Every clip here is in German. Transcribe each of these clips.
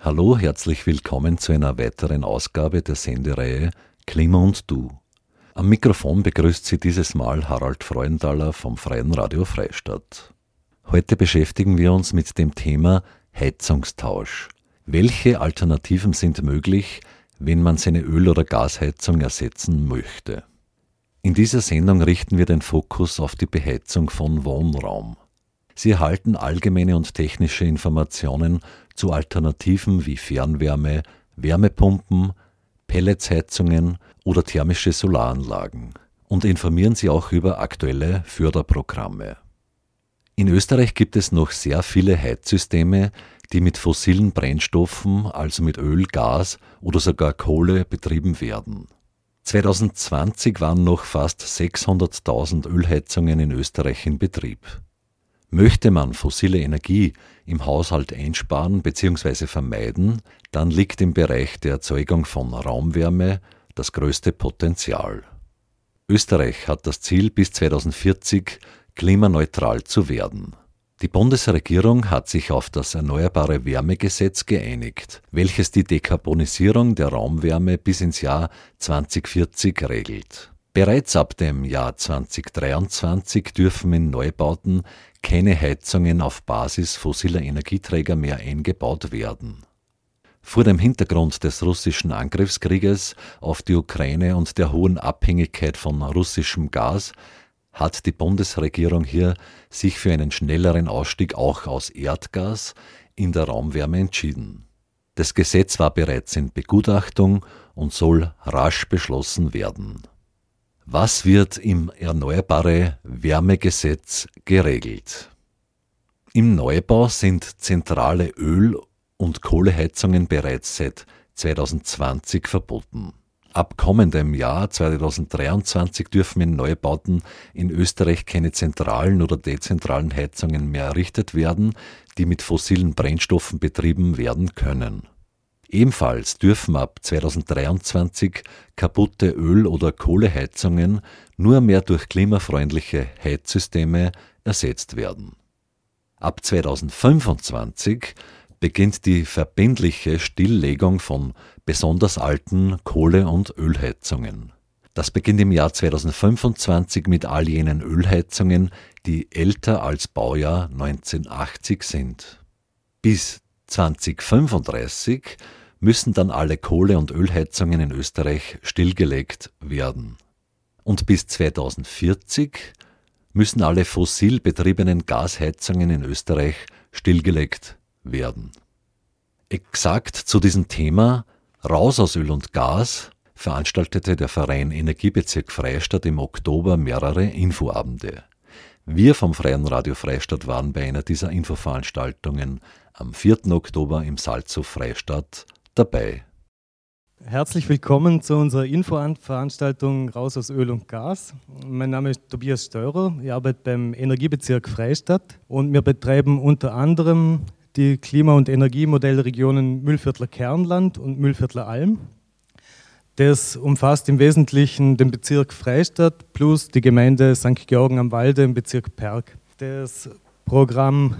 Hallo, herzlich willkommen zu einer weiteren Ausgabe der Sendereihe Klima und Du. Am Mikrofon begrüßt Sie dieses Mal Harald Freuenthaler vom Freien Radio Freistadt. Heute beschäftigen wir uns mit dem Thema Heizungstausch. Welche Alternativen sind möglich, wenn man seine Öl- oder Gasheizung ersetzen möchte? In dieser Sendung richten wir den Fokus auf die Beheizung von Wohnraum. Sie erhalten allgemeine und technische Informationen zu Alternativen wie Fernwärme, Wärmepumpen, Pelletsheizungen oder thermische Solaranlagen und informieren Sie auch über aktuelle Förderprogramme. In Österreich gibt es noch sehr viele Heizsysteme, die mit fossilen Brennstoffen, also mit Öl, Gas oder sogar Kohle betrieben werden. 2020 waren noch fast 600.000 Ölheizungen in Österreich in Betrieb. Möchte man fossile Energie im Haushalt einsparen bzw. vermeiden, dann liegt im Bereich der Erzeugung von Raumwärme das größte Potenzial. Österreich hat das Ziel, bis 2040 klimaneutral zu werden. Die Bundesregierung hat sich auf das Erneuerbare Wärmegesetz geeinigt, welches die Dekarbonisierung der Raumwärme bis ins Jahr 2040 regelt. Bereits ab dem Jahr 2023 dürfen in Neubauten keine Heizungen auf Basis fossiler Energieträger mehr eingebaut werden. Vor dem Hintergrund des russischen Angriffskrieges auf die Ukraine und der hohen Abhängigkeit von russischem Gas hat die Bundesregierung hier sich für einen schnelleren Ausstieg auch aus Erdgas in der Raumwärme entschieden. Das Gesetz war bereits in Begutachtung und soll rasch beschlossen werden. Was wird im Erneuerbare Wärmegesetz geregelt? Im Neubau sind zentrale Öl- und Kohleheizungen bereits seit 2020 verboten. Ab kommendem Jahr 2023 dürfen in Neubauten in Österreich keine zentralen oder dezentralen Heizungen mehr errichtet werden, die mit fossilen Brennstoffen betrieben werden können. Ebenfalls dürfen ab 2023 kaputte Öl- oder Kohleheizungen nur mehr durch klimafreundliche Heizsysteme ersetzt werden. Ab 2025 beginnt die verbindliche Stilllegung von besonders alten Kohle- und Ölheizungen. Das beginnt im Jahr 2025 mit all jenen Ölheizungen, die älter als Baujahr 1980 sind. Bis 2035 müssen dann alle Kohle- und Ölheizungen in Österreich stillgelegt werden. Und bis 2040 müssen alle fossil betriebenen Gasheizungen in Österreich stillgelegt werden. Exakt zu diesem Thema Raus aus Öl und Gas veranstaltete der Verein Energiebezirk Freistadt im Oktober mehrere Infoabende. Wir vom Freien Radio Freistadt waren bei einer dieser Infoveranstaltungen am 4. Oktober im Salzhof Freistadt dabei. Herzlich willkommen zu unserer Infoveranstaltung Raus aus Öl und Gas. Mein Name ist Tobias Steurer, ich arbeite beim Energiebezirk Freistadt und wir betreiben unter anderem die Klima- und Energiemodellregionen Müllviertler Kernland und Müllviertler Alm. Das umfasst im Wesentlichen den Bezirk Freistadt plus die Gemeinde St. Georgen am Walde im Bezirk Perg. Das Programm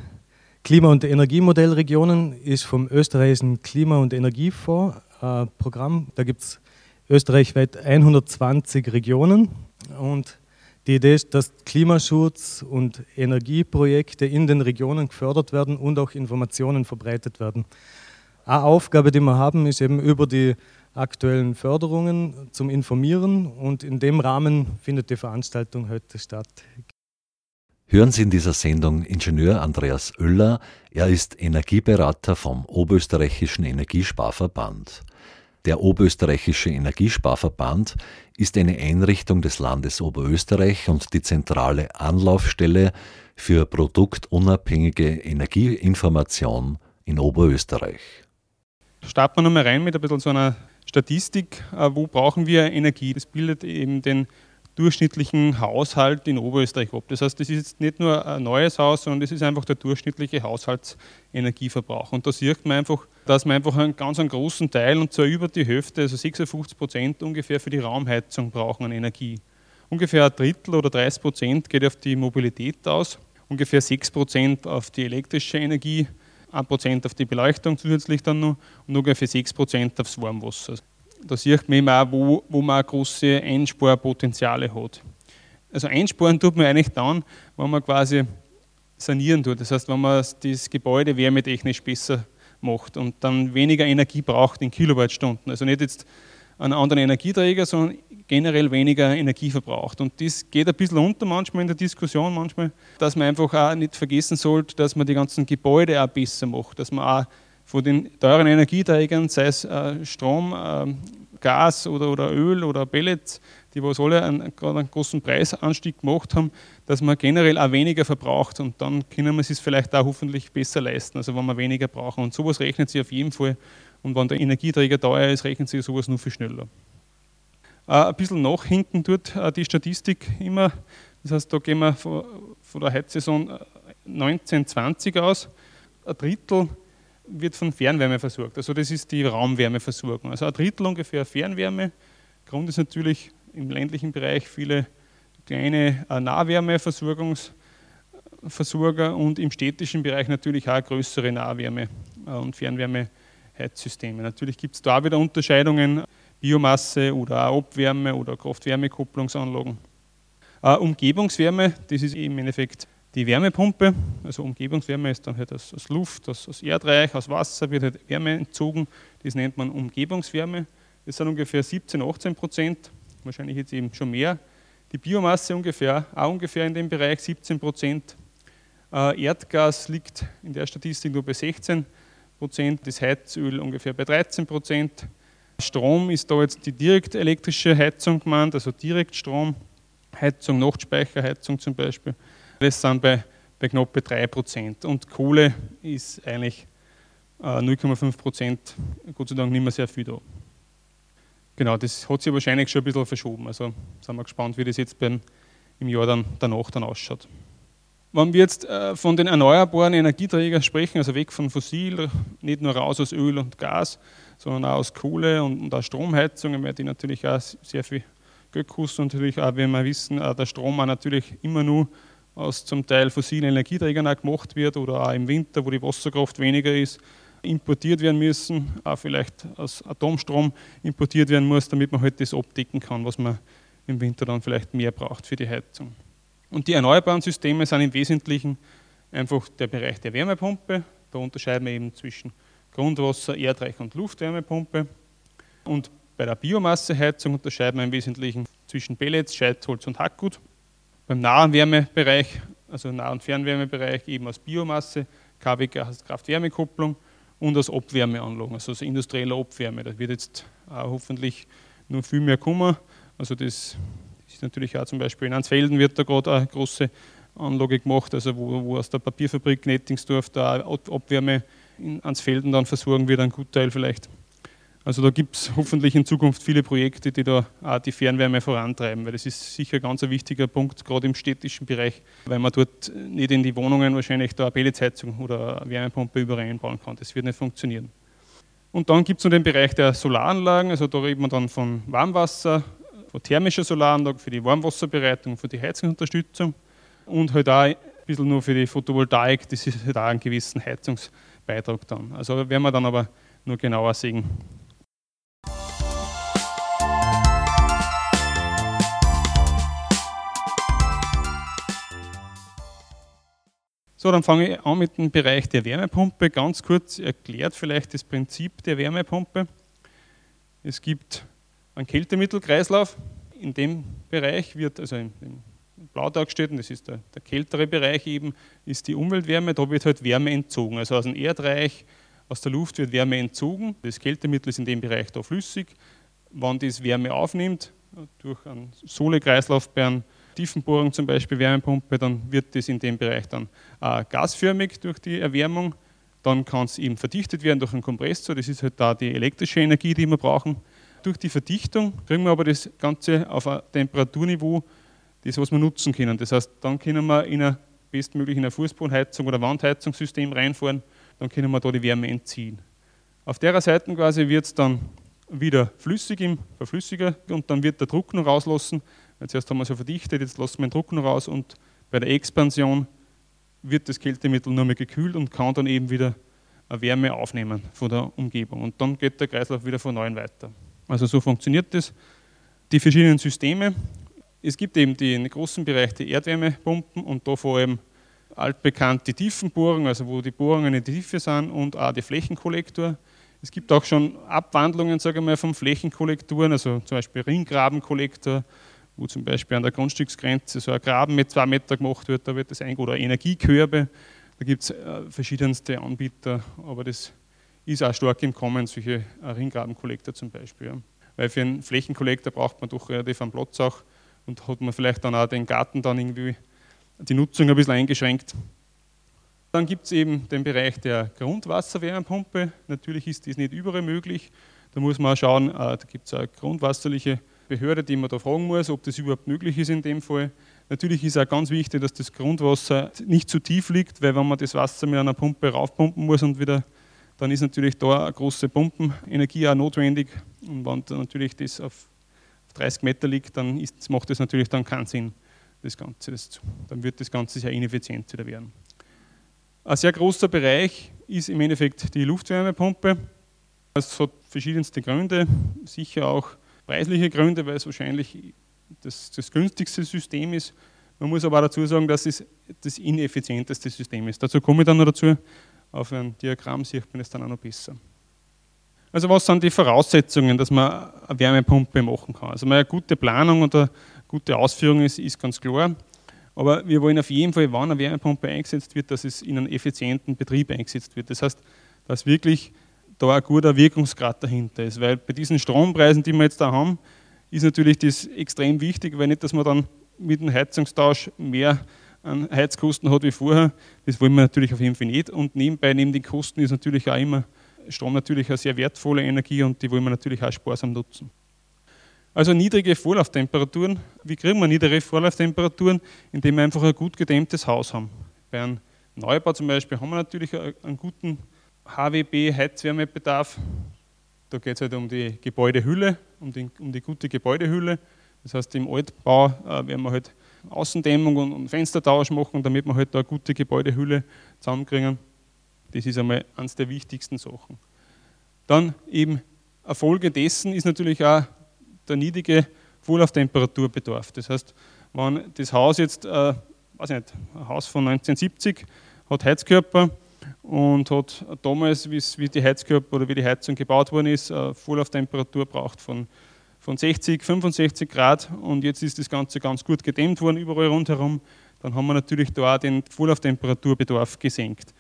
Klima- und Energiemodellregionen ist vom österreichischen Klima- und Energiefonds ein Programm. Da gibt es österreichweit 120 Regionen und die Idee ist, dass Klimaschutz und Energieprojekte in den Regionen gefördert werden und auch Informationen verbreitet werden. Eine Aufgabe, die wir haben, ist eben über die aktuellen Förderungen zum Informieren und in dem Rahmen findet die Veranstaltung heute statt. Hören Sie in dieser Sendung Ingenieur Andreas Oeller. Er ist Energieberater vom Oberösterreichischen Energiesparverband. Der Oberösterreichische Energiesparverband ist eine Einrichtung des Landes Oberösterreich und die zentrale Anlaufstelle für produktunabhängige Energieinformation in Oberösterreich. Starten wir nochmal rein mit ein bisschen so einer Statistik. Äh, wo brauchen wir Energie? Das bildet eben den durchschnittlichen Haushalt in Oberösterreich ab. Das heißt, das ist jetzt nicht nur ein neues Haus, sondern das ist einfach der durchschnittliche Haushaltsenergieverbrauch. Und da sieht man einfach, dass man einfach einen ganz einen großen Teil, und zwar über die Hälfte, also 56 Prozent ungefähr für die Raumheizung brauchen an Energie. Ungefähr ein Drittel oder 30 Prozent geht auf die Mobilität aus, ungefähr 6 Prozent auf die elektrische Energie, 1 Prozent auf die Beleuchtung zusätzlich dann noch und ungefähr 6 Prozent aufs Warmwasser da sieht man eben auch, wo, wo man große Einsparpotenziale hat. Also einsparen tut man eigentlich dann, wenn man quasi sanieren tut. Das heißt, wenn man das Gebäude wärmetechnisch besser macht und dann weniger Energie braucht in Kilowattstunden. Also nicht jetzt einen anderen Energieträger, sondern generell weniger Energie verbraucht. Und das geht ein bisschen unter manchmal in der Diskussion, manchmal, dass man einfach auch nicht vergessen sollte, dass man die ganzen Gebäude auch besser macht, dass man auch von den teuren Energieträgern, sei es äh, Strom, äh, Gas oder, oder Öl oder Pellets, die was alle einen, einen großen Preisanstieg gemacht haben, dass man generell auch weniger verbraucht und dann können wir es vielleicht auch hoffentlich besser leisten, also wenn wir weniger brauchen. Und sowas rechnet sich auf jeden Fall und wenn der Energieträger teuer ist, rechnet sich sowas nur viel schneller. Äh, ein bisschen nachhinken tut äh, die Statistik immer, das heißt, da gehen wir von, von der Heizsaison 1920 aus, ein Drittel wird von Fernwärme versorgt. Also das ist die Raumwärmeversorgung. Also ein Drittel ungefähr Fernwärme. Grund ist natürlich im ländlichen Bereich viele kleine äh, Nahwärmeversorgungsversorger und im städtischen Bereich natürlich auch größere Nahwärme- äh, und Fernwärmeheizsysteme. Natürlich gibt es da wieder Unterscheidungen, Biomasse oder auch Abwärme oder Kraft-Wärme-Kupplungsanlagen. Äh, Umgebungswärme, das ist im Endeffekt die Wärmepumpe, also Umgebungswärme ist dann halt aus, aus Luft, aus, aus, Erdreich, aus Wasser wird halt Wärme entzogen. Das nennt man Umgebungswärme. Das sind ungefähr 17, 18 Prozent, wahrscheinlich jetzt eben schon mehr. Die Biomasse ungefähr, auch ungefähr in dem Bereich 17 Prozent. Äh, Erdgas liegt in der Statistik nur bei 16 Prozent, das Heizöl ungefähr bei 13 Prozent. Strom ist da jetzt die direkt elektrische Heizung gemeint, also Direktstrom, Heizung, Nachtspeicherheizung zum Beispiel. Das sind bei, bei knapp bei 3%. Und Kohle ist eigentlich äh, 0,5%, Gott sei Dank nicht mehr sehr viel da. Genau, das hat sich wahrscheinlich schon ein bisschen verschoben. Also sind wir gespannt, wie das jetzt beim, im Jahr dann, danach dann ausschaut. Wenn wir jetzt äh, von den erneuerbaren Energieträgern sprechen, also weg von fossil, nicht nur raus aus Öl und Gas, sondern auch aus Kohle und, und auch Stromheizungen, weil die natürlich auch sehr viel Geld kosten und natürlich auch, wenn wir wissen, äh, der Strom auch natürlich immer nur aus zum Teil fossilen Energieträgern auch gemacht wird oder auch im Winter, wo die Wasserkraft weniger ist, importiert werden müssen, auch vielleicht aus Atomstrom importiert werden muss, damit man halt das abdecken kann, was man im Winter dann vielleicht mehr braucht für die Heizung. Und die erneuerbaren Systeme sind im Wesentlichen einfach der Bereich der Wärmepumpe. Da unterscheiden wir eben zwischen Grundwasser, Erdreich und Luftwärmepumpe. Und bei der Biomasseheizung unterscheiden wir im Wesentlichen zwischen Pellets, Scheitholz und Hackgut. Beim Nahwärmebereich, also Nah- und Fernwärmebereich, eben aus Biomasse, Kraft-Wärme-Kupplung und aus Abwärmeanlagen, also aus industrieller Abwärme. Da wird jetzt auch hoffentlich nur viel mehr kommen. Also das ist natürlich auch zum Beispiel in Ansfelden wird da gerade eine große Anlage gemacht, also wo, wo aus der Papierfabrik Nettingsdorf da Abwärme in Ansfelden dann versorgen wird, ein Gutteil vielleicht. Also da gibt es hoffentlich in Zukunft viele Projekte, die da auch die Fernwärme vorantreiben, weil das ist sicher ganz ein wichtiger Punkt, gerade im städtischen Bereich, weil man dort nicht in die Wohnungen wahrscheinlich da eine Pelletsheizung oder eine Wärmepumpe überall einbauen kann. Das wird nicht funktionieren. Und dann gibt es noch den Bereich der Solaranlagen, also da reden wir dann von Warmwasser, von thermischer Solaranlage für die Warmwasserbereitung, für die Heizungsunterstützung und halt auch ein bisschen nur für die Photovoltaik, das ist halt auch einen gewissen Heizungsbeitrag dann. Also werden wir dann aber nur genauer sehen, So, dann fange ich an mit dem Bereich der Wärmepumpe. Ganz kurz erklärt vielleicht das Prinzip der Wärmepumpe. Es gibt einen Kältemittelkreislauf. In dem Bereich wird, also im, Blau dargestellt, und das ist der, der, kältere Bereich eben, ist die Umweltwärme. Da wird halt Wärme entzogen. Also aus dem Erdreich, aus der Luft wird Wärme entzogen, das Kältemittel ist in dem Bereich da flüssig. Wenn das Wärme aufnimmt, durch einen Sohlekreislauf bei einer Tiefenbohrung zum Beispiel Wärmepumpe, dann wird das in dem Bereich dann äh, gasförmig durch die Erwärmung. Dann kann es eben verdichtet werden durch einen Kompressor, das ist halt da die elektrische Energie, die wir brauchen. Durch die Verdichtung kriegen wir aber das Ganze auf ein Temperaturniveau, das was wir nutzen können. Das heißt, dann können wir in ein bestmöglich in ein Fußbodenheizung oder Wandheizungssystem reinfahren, dann können wir da die Wärme entziehen. Auf der Seite quasi wird es dann wieder flüssig im Verflüssiger und dann wird der Druck noch rauslassen. Zuerst haben wir so verdichtet, jetzt lassen wir den Druck noch raus und bei der Expansion wird das Kältemittel nur mehr gekühlt und kann dann eben wieder Wärme aufnehmen von der Umgebung. Und dann geht der Kreislauf wieder von neuem weiter. Also so funktioniert das. Die verschiedenen Systeme. Es gibt eben den großen Bereich die Erdwärmepumpen und da vor allem altbekannt die Tiefenbohrung, also wo die Bohrungen in die Tiefe sind und auch die Flächenkollektor. Es gibt auch schon Abwandlungen, sage ich mal, von Flächenkollektoren, also zum Beispiel Ringgrabenkollektor, wo zum Beispiel an der Grundstücksgrenze so ein Graben mit zwei Meter gemacht wird, da wird das ein oder Energiekörbe. Da gibt es äh, verschiedenste Anbieter, aber das ist auch stark im Kommen, solche äh, Ringgrabenkollektor zum Beispiel. Weil für einen Flächenkollektor braucht man doch relativ einen Platz auch und hat man vielleicht dann auch den Garten dann irgendwie die Nutzung ein bisschen eingeschränkt. Dann gibt es eben den Bereich der Grundwasserwärmepumpe. Natürlich ist das nicht überall möglich. Da muss man auch schauen, äh, da gibt es eine grundwasserliche Behörde, die man da fragen muss, ob das überhaupt möglich ist in dem Fall. Natürlich ist auch ganz wichtig, dass das Grundwasser nicht zu tief liegt, weil wenn man das Wasser mit einer Pumpe raufpumpen muss und wieder, dann ist natürlich da eine große Pumpenenergie auch notwendig. Und wenn natürlich das auf 30 Meter liegt, dann ist, macht das natürlich dann keinen Sinn, das Ganze. Das, dann wird das Ganze sehr ineffizient wieder werden. Ein sehr großer Bereich ist im Endeffekt die Luftwärmepumpe. Es hat verschiedenste Gründe, sicher auch preisliche Gründe, weil es wahrscheinlich das, das günstigste System ist. Man muss aber auch dazu sagen, dass es das ineffizienteste System ist. Dazu komme ich dann noch dazu. Auf einem Diagramm sieht man es dann auch noch besser. Also was sind die Voraussetzungen, dass man eine Wärmepumpe machen kann? Also eine gute Planung und eine gute Ausführung ist, ist ganz klar. Aber wir wollen auf jeden Fall, wann eine Wärmepumpe eingesetzt wird, dass es in einen effizienten Betrieb eingesetzt wird. Das heißt, dass wirklich da ein guter Wirkungsgrad dahinter ist. Weil bei diesen Strompreisen, die wir jetzt da haben, ist natürlich das extrem wichtig, weil nicht, dass man dann mit dem Heizungstausch mehr an Heizkosten hat wie vorher. Das wollen wir natürlich auf jeden Fall nicht. Und nebenbei, neben den Kosten, ist natürlich auch immer Strom natürlich eine sehr wertvolle Energie und die wollen wir natürlich auch sparsam nutzen. Also niedrige Vorlauftemperaturen. Wie kriegen wir niedrige Vorlauftemperaturen? Indem wir einfach ein gut gedämmtes Haus haben. Bei einem Neubau zum Beispiel haben wir natürlich einen guten HWB-Heizwärmebedarf. Da geht es halt um die Gebäudehülle, um die, um die gute Gebäudehülle. Das heißt, im Altbau äh, werden wir halt Außendämmung und, und Fenstertausch machen, damit wir halt da eine gute Gebäudehülle zusammenkriegen. Das ist einmal eines der wichtigsten Sachen. Dann eben eine Folge dessen ist natürlich auch der niedrige Vorlauftemperaturbedarf. Das heißt, wenn das Haus jetzt, äh, weiß nicht, ein Haus von 1970 hat Heizkörper und hat damals, wie die Heizkörper oder wie die Heizung gebaut worden ist, eine Vorlauftemperatur braucht von, von 60, 65 Grad und jetzt ist das Ganze ganz gut gedämmt worden überall rundherum, dann haben wir natürlich da auch den Vorlauftemperaturbedarf gesenkt.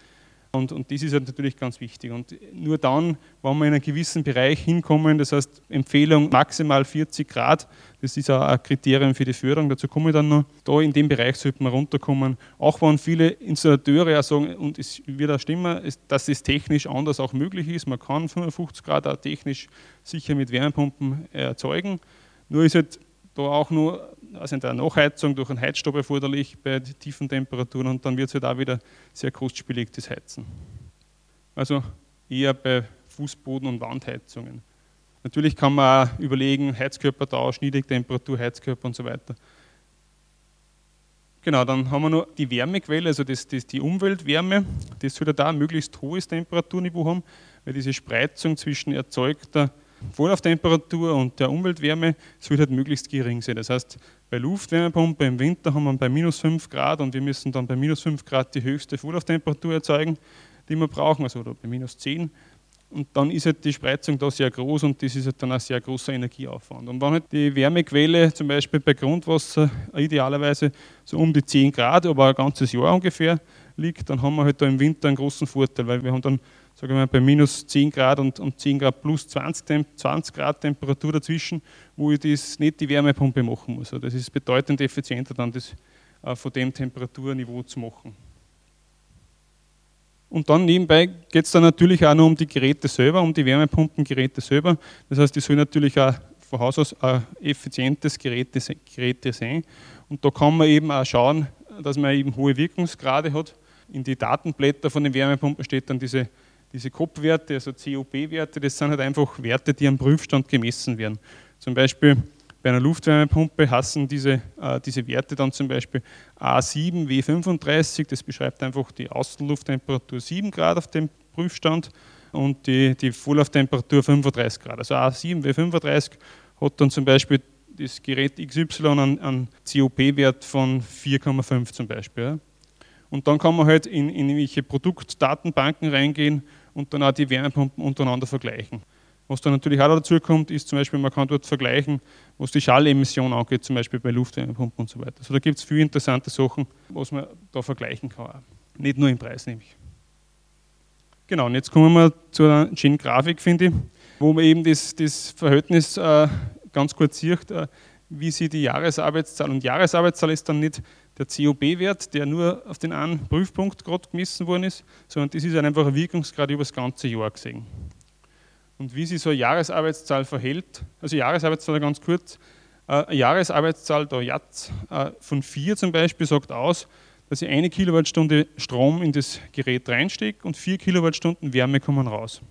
Und, und das ist halt natürlich ganz wichtig. Und nur dann, wenn wir in einen gewissen Bereich hinkommen, das heißt Empfehlung maximal 40 Grad, das ist auch ein Kriterium für die Förderung, dazu komme ich dann noch. Da in dem Bereich sollte man runterkommen. Auch wenn viele Installateure auch sagen, und es wird auch stimmen, dass es technisch anders auch möglich ist. Man kann 55 Grad auch technisch sicher mit Wärmepumpen erzeugen. Nur ist halt da auch nur also eine Nachheizung durch einen Heizstab erforderlich bei tiefen Temperaturen und dann wird es halt auch wieder sehr kostspielig, das Heizen. Also eher bei Fußboden- und Wandheizungen. Natürlich kann man auch überlegen, Heizkörpertausch, Niedrigtemperatur, Heizkörper und so weiter. Genau, dann haben wir noch die Wärmequelle, also das, das, die Umweltwärme. Das sollte da ein möglichst hohes Temperaturniveau haben, weil diese Spreizung zwischen erzeugter Vorlauftemperatur und der Umweltwärme sollte halt möglichst gering sein. Das heißt, bei Luftwärmepumpe im Winter haben wir bei minus 5 Grad und wir müssen dann bei minus 5 Grad die höchste Vorlauftemperatur erzeugen, die wir brauchen, also bei minus 10. Und dann ist halt die Spreizung da sehr groß und das ist halt dann ein sehr großer Energieaufwand. Und wenn halt die Wärmequelle zum Beispiel bei Grundwasser idealerweise so um die 10 Grad, aber ein ganzes Jahr ungefähr liegt, dann haben wir halt da im Winter einen großen Vorteil, weil wir haben dann wir mal, bei minus 10 Grad und, und 10 Grad plus 20, 20 Grad Temperatur dazwischen, wo ich das nicht die Wärmepumpe machen muss. Also das ist bedeutend effizienter, dann das äh, von dem Temperaturniveau zu machen. Und dann nebenbei geht es dann natürlich auch noch um die Geräte selber, um die Wärmepumpengeräte selber. Das heißt, die sollen natürlich auch von Haus aus ein effizientes Geräte, Geräte sein. Und da kann man eben auch schauen, dass man eben hohe Wirkungsgrade hat. In die Datenblätter von den Wärmepumpen steht dann diese, diese COP-Werte, also COP-Werte. Das sind halt einfach Werte, die am Prüfstand gemessen werden. Zum Beispiel bei einer Luftwärmepumpe hassen diese, äh, diese Werte dann zum Beispiel A7 W35, das beschreibt einfach die Außenlufttemperatur 7 Grad auf dem Prüfstand und die, die Volllauftemperatur 35 Grad. Also A7 W35 hat dann zum Beispiel das Gerät XY einen, einen COP-Wert von 4,5 zum Beispiel. Und dann kann man halt in, in irgendwelche Produktdatenbanken reingehen und dann auch die Wärmepumpen untereinander vergleichen. Was dann natürlich auch dazu kommt, ist zum Beispiel, man kann dort vergleichen, was die Schallemission angeht, zum Beispiel bei Luftwärmepumpen und so weiter. Also da gibt es viele interessante Sachen, was man da vergleichen kann. Auch. Nicht nur im Preis nämlich. Genau, und jetzt kommen wir zu einer schönen Grafik, finde ich, wo man eben das, das Verhältnis äh, ganz kurz sieht, äh, wie sie die Jahresarbeitszahl, und Jahresarbeitszahl ist dann nicht der COB-Wert, der nur auf den einen Prüfpunkt gerade gemessen worden ist, sondern das ist einfach ein Wirkungsgrad über das ganze Jahr gesehen und wie sich so eine Jahresarbeitszahl verhält. Also Jahresarbeitszahl ganz kurz. Äh, eine Jahresarbeitszahl der JATS äh, von 4 zum Beispiel sagt aus, dass ich eine Kilowattstunde Strom in das Gerät reinstecke und 4 Kilowattstunden Wärme kommen raus.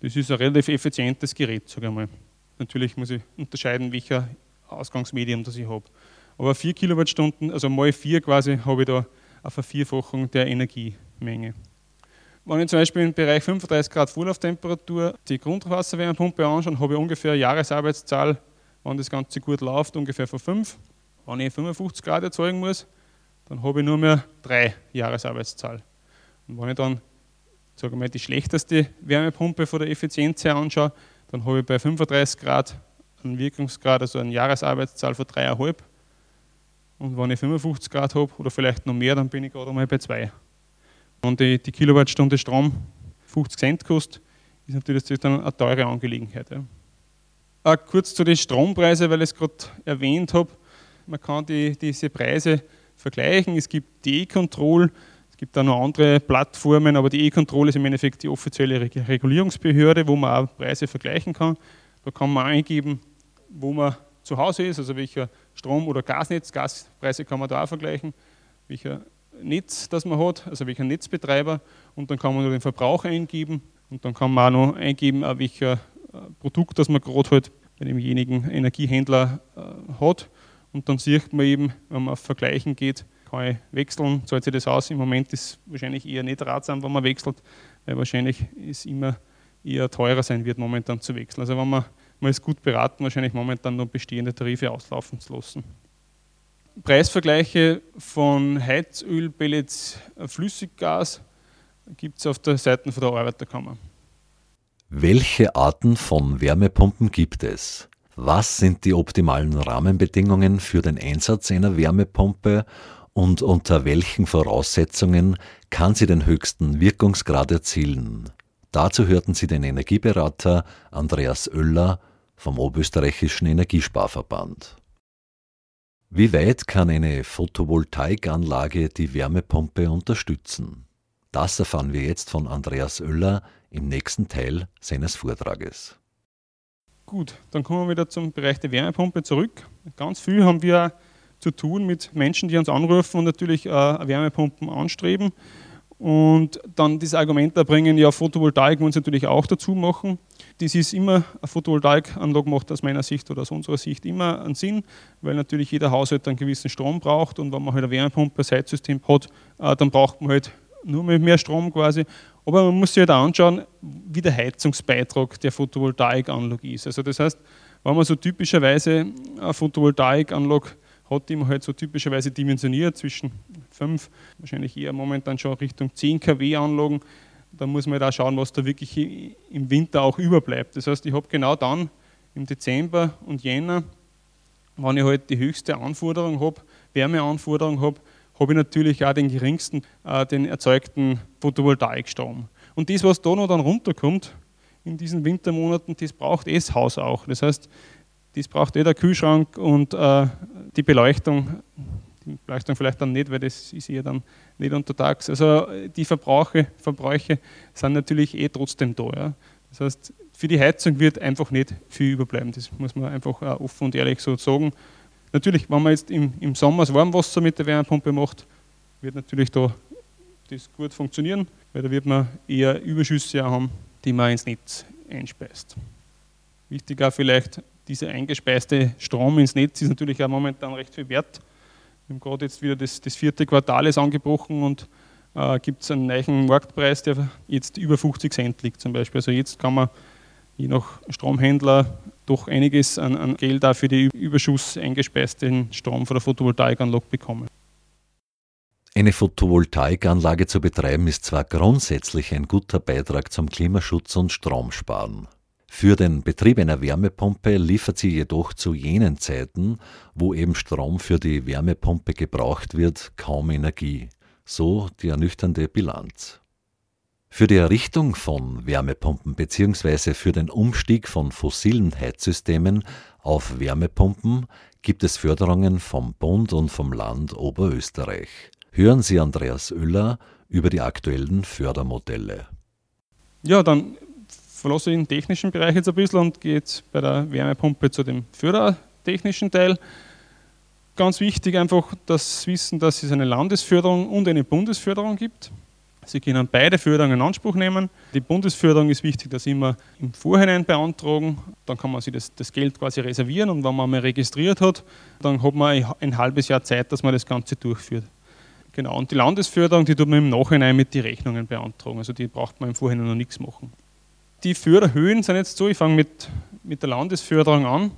Das ist ein relativ effizientes Gerät, sage ich mal. Natürlich muss ich unterscheiden, welcher Ausgangsmedium das ich habe. Aber 4 Kilowattstunden, also mal 4 quasi, habe ich da eine Vervierfachung der Energiemenge. Wenn ich zum Beispiel im Bereich 35 Grad Vorlauftemperatur die Grundwasserwärmepumpe anschaue, habe ich ungefähr eine Jahresarbeitszahl, wenn das Ganze gut läuft, ungefähr von 5. Wenn ich 55 Grad erzeugen muss, dann habe ich nur mehr 3 Jahresarbeitszahl. Und wenn ich dann sagen wir, die schlechteste Wärmepumpe von der Effizienz her anschaue, dann habe ich bei 35 Grad einen Wirkungsgrad, also eine Jahresarbeitszahl von 3,5. Und wenn ich 55 Grad habe oder vielleicht noch mehr, dann bin ich gerade einmal bei 2. Und die, die Kilowattstunde Strom 50 Cent kostet, ist natürlich dann eine teure Angelegenheit. Ja. Auch kurz zu den Strompreisen, weil ich es gerade erwähnt habe. Man kann die, diese Preise vergleichen. Es gibt die E-Control, es gibt auch noch andere Plattformen, aber die E-Control ist im Endeffekt die offizielle Regulierungsbehörde, wo man auch Preise vergleichen kann. Da kann man eingeben, wo man zu Hause ist, also welcher Strom- oder Gasnetz, Gaspreise kann man da auch vergleichen, welcher Netz, das man hat, also welcher Netzbetreiber und dann kann man nur den Verbrauch eingeben und dann kann man auch noch eingeben, welcher äh, Produkt, das man gerade halt bei demjenigen Energiehändler äh, hat und dann sieht man eben, wenn man auf Vergleichen geht, kann ich wechseln, zahlt sich das aus. Im Moment ist es wahrscheinlich eher nicht ratsam, wenn man wechselt, weil wahrscheinlich es immer eher teurer sein wird, momentan zu wechseln. Also wenn man, man ist gut beraten, wahrscheinlich momentan noch bestehende Tarife auslaufen zu lassen. Preisvergleiche von Heizöl, Pellets, Flüssiggas gibt es auf der Seite von der Arbeiterkammer. Welche Arten von Wärmepumpen gibt es? Was sind die optimalen Rahmenbedingungen für den Einsatz einer Wärmepumpe und unter welchen Voraussetzungen kann sie den höchsten Wirkungsgrad erzielen? Dazu hörten Sie den Energieberater Andreas Oeller vom Oberösterreichischen Energiesparverband. Wie weit kann eine Photovoltaikanlage die Wärmepumpe unterstützen? Das erfahren wir jetzt von Andreas Oeller im nächsten Teil seines Vortrages. Gut, dann kommen wir wieder zum Bereich der Wärmepumpe zurück. Ganz viel haben wir zu tun mit Menschen, die uns anrufen und natürlich äh, Wärmepumpen anstreben und dann das Argument erbringen, ja, Photovoltaik sie natürlich auch dazu machen. Das ist immer, eine Photovoltaikanlage macht aus meiner Sicht oder aus unserer Sicht immer einen Sinn, weil natürlich jeder Haushalt einen gewissen Strom braucht und wenn man halt eine Wärmepumpe, ein Heizsystem hat, äh, dann braucht man halt nur mehr Strom quasi. Aber man muss sich halt auch anschauen, wie der Heizungsbeitrag der Photovoltaikanlage ist. Also das heißt, wenn man so typischerweise eine Photovoltaikanlage hat, die man halt so typischerweise dimensioniert zwischen 5, wahrscheinlich eher momentan schon Richtung 10 kW Anlagen, da muss man da halt schauen, was da wirklich im Winter auch überbleibt. Das heißt, ich habe genau dann im Dezember und Jänner, wenn ich halt die höchste Anforderung habe, Wärmeanforderung habe, habe ich natürlich auch den geringsten, äh, den erzeugten Photovoltaikstrom. Und das, was da noch dann runterkommt, in diesen Wintermonaten, das braucht eh das Haus auch. Das heißt, das braucht eh der Kühlschrank und äh, die Beleuchtung. Die Beleuchtung vielleicht dann nicht, weil das ist eher dann nicht untertags. Also die Verbrauche, Verbräuche sind natürlich eh trotzdem da. Ja. Das heißt, für die Heizung wird einfach nicht viel überbleiben. Das muss man einfach offen und ehrlich so sagen. Natürlich, wenn man jetzt im, im Sommer das Warmwasser mit der Wärmepumpe macht, wird natürlich da das gut funktionieren, weil da wird man eher Überschüsse haben, die man ins Netz einspeist. Wichtig auch vielleicht, dieser eingespeiste Strom ins Netz ist natürlich auch momentan recht viel wert. Wir haben gerade jetzt wieder das, das vierte Quartal ist angebrochen und äh, gibt es einen neuen Marktpreis, der jetzt über 50 Cent liegt zum Beispiel. Also jetzt kann man je nach Stromhändler doch einiges an, an Geld auch für die Überschuss eingespeisten Strom von der Photovoltaikanlage bekommen. Eine Photovoltaikanlage zu betreiben ist zwar grundsätzlich ein guter Beitrag zum Klimaschutz und Stromsparen. Für den Betrieb einer Wärmepumpe liefert sie jedoch zu jenen Zeiten, wo eben Strom für die Wärmepumpe gebraucht wird, kaum Energie. So die ernüchternde Bilanz. Für die Errichtung von Wärmepumpen bzw. für den Umstieg von fossilen Heizsystemen auf Wärmepumpen gibt es Förderungen vom Bund und vom Land Oberösterreich. Hören Sie Andreas Oeller über die aktuellen Fördermodelle. Ja, dann verlasse ich den technischen Bereich jetzt ein bisschen und gehe jetzt bei der Wärmepumpe zu dem fördertechnischen Teil. Ganz wichtig einfach das Wissen, dass es eine Landesförderung und eine Bundesförderung gibt. Sie können beide Förderungen in Anspruch nehmen. Die Bundesförderung ist wichtig, dass immer im Vorhinein beantragen. Dann kann man sich das, das, Geld quasi reservieren und wenn man mal registriert hat, dann hat man ein halbes Jahr Zeit, dass man das Ganze durchführt. Genau, und die Landesförderung, die tut man im Nachhinein mit den Rechnungen beantragen. Also die braucht man im Vorhinein noch nichts machen. Die Förderhöhen sind jetzt so, ich fange mit, mit der Landesförderung an,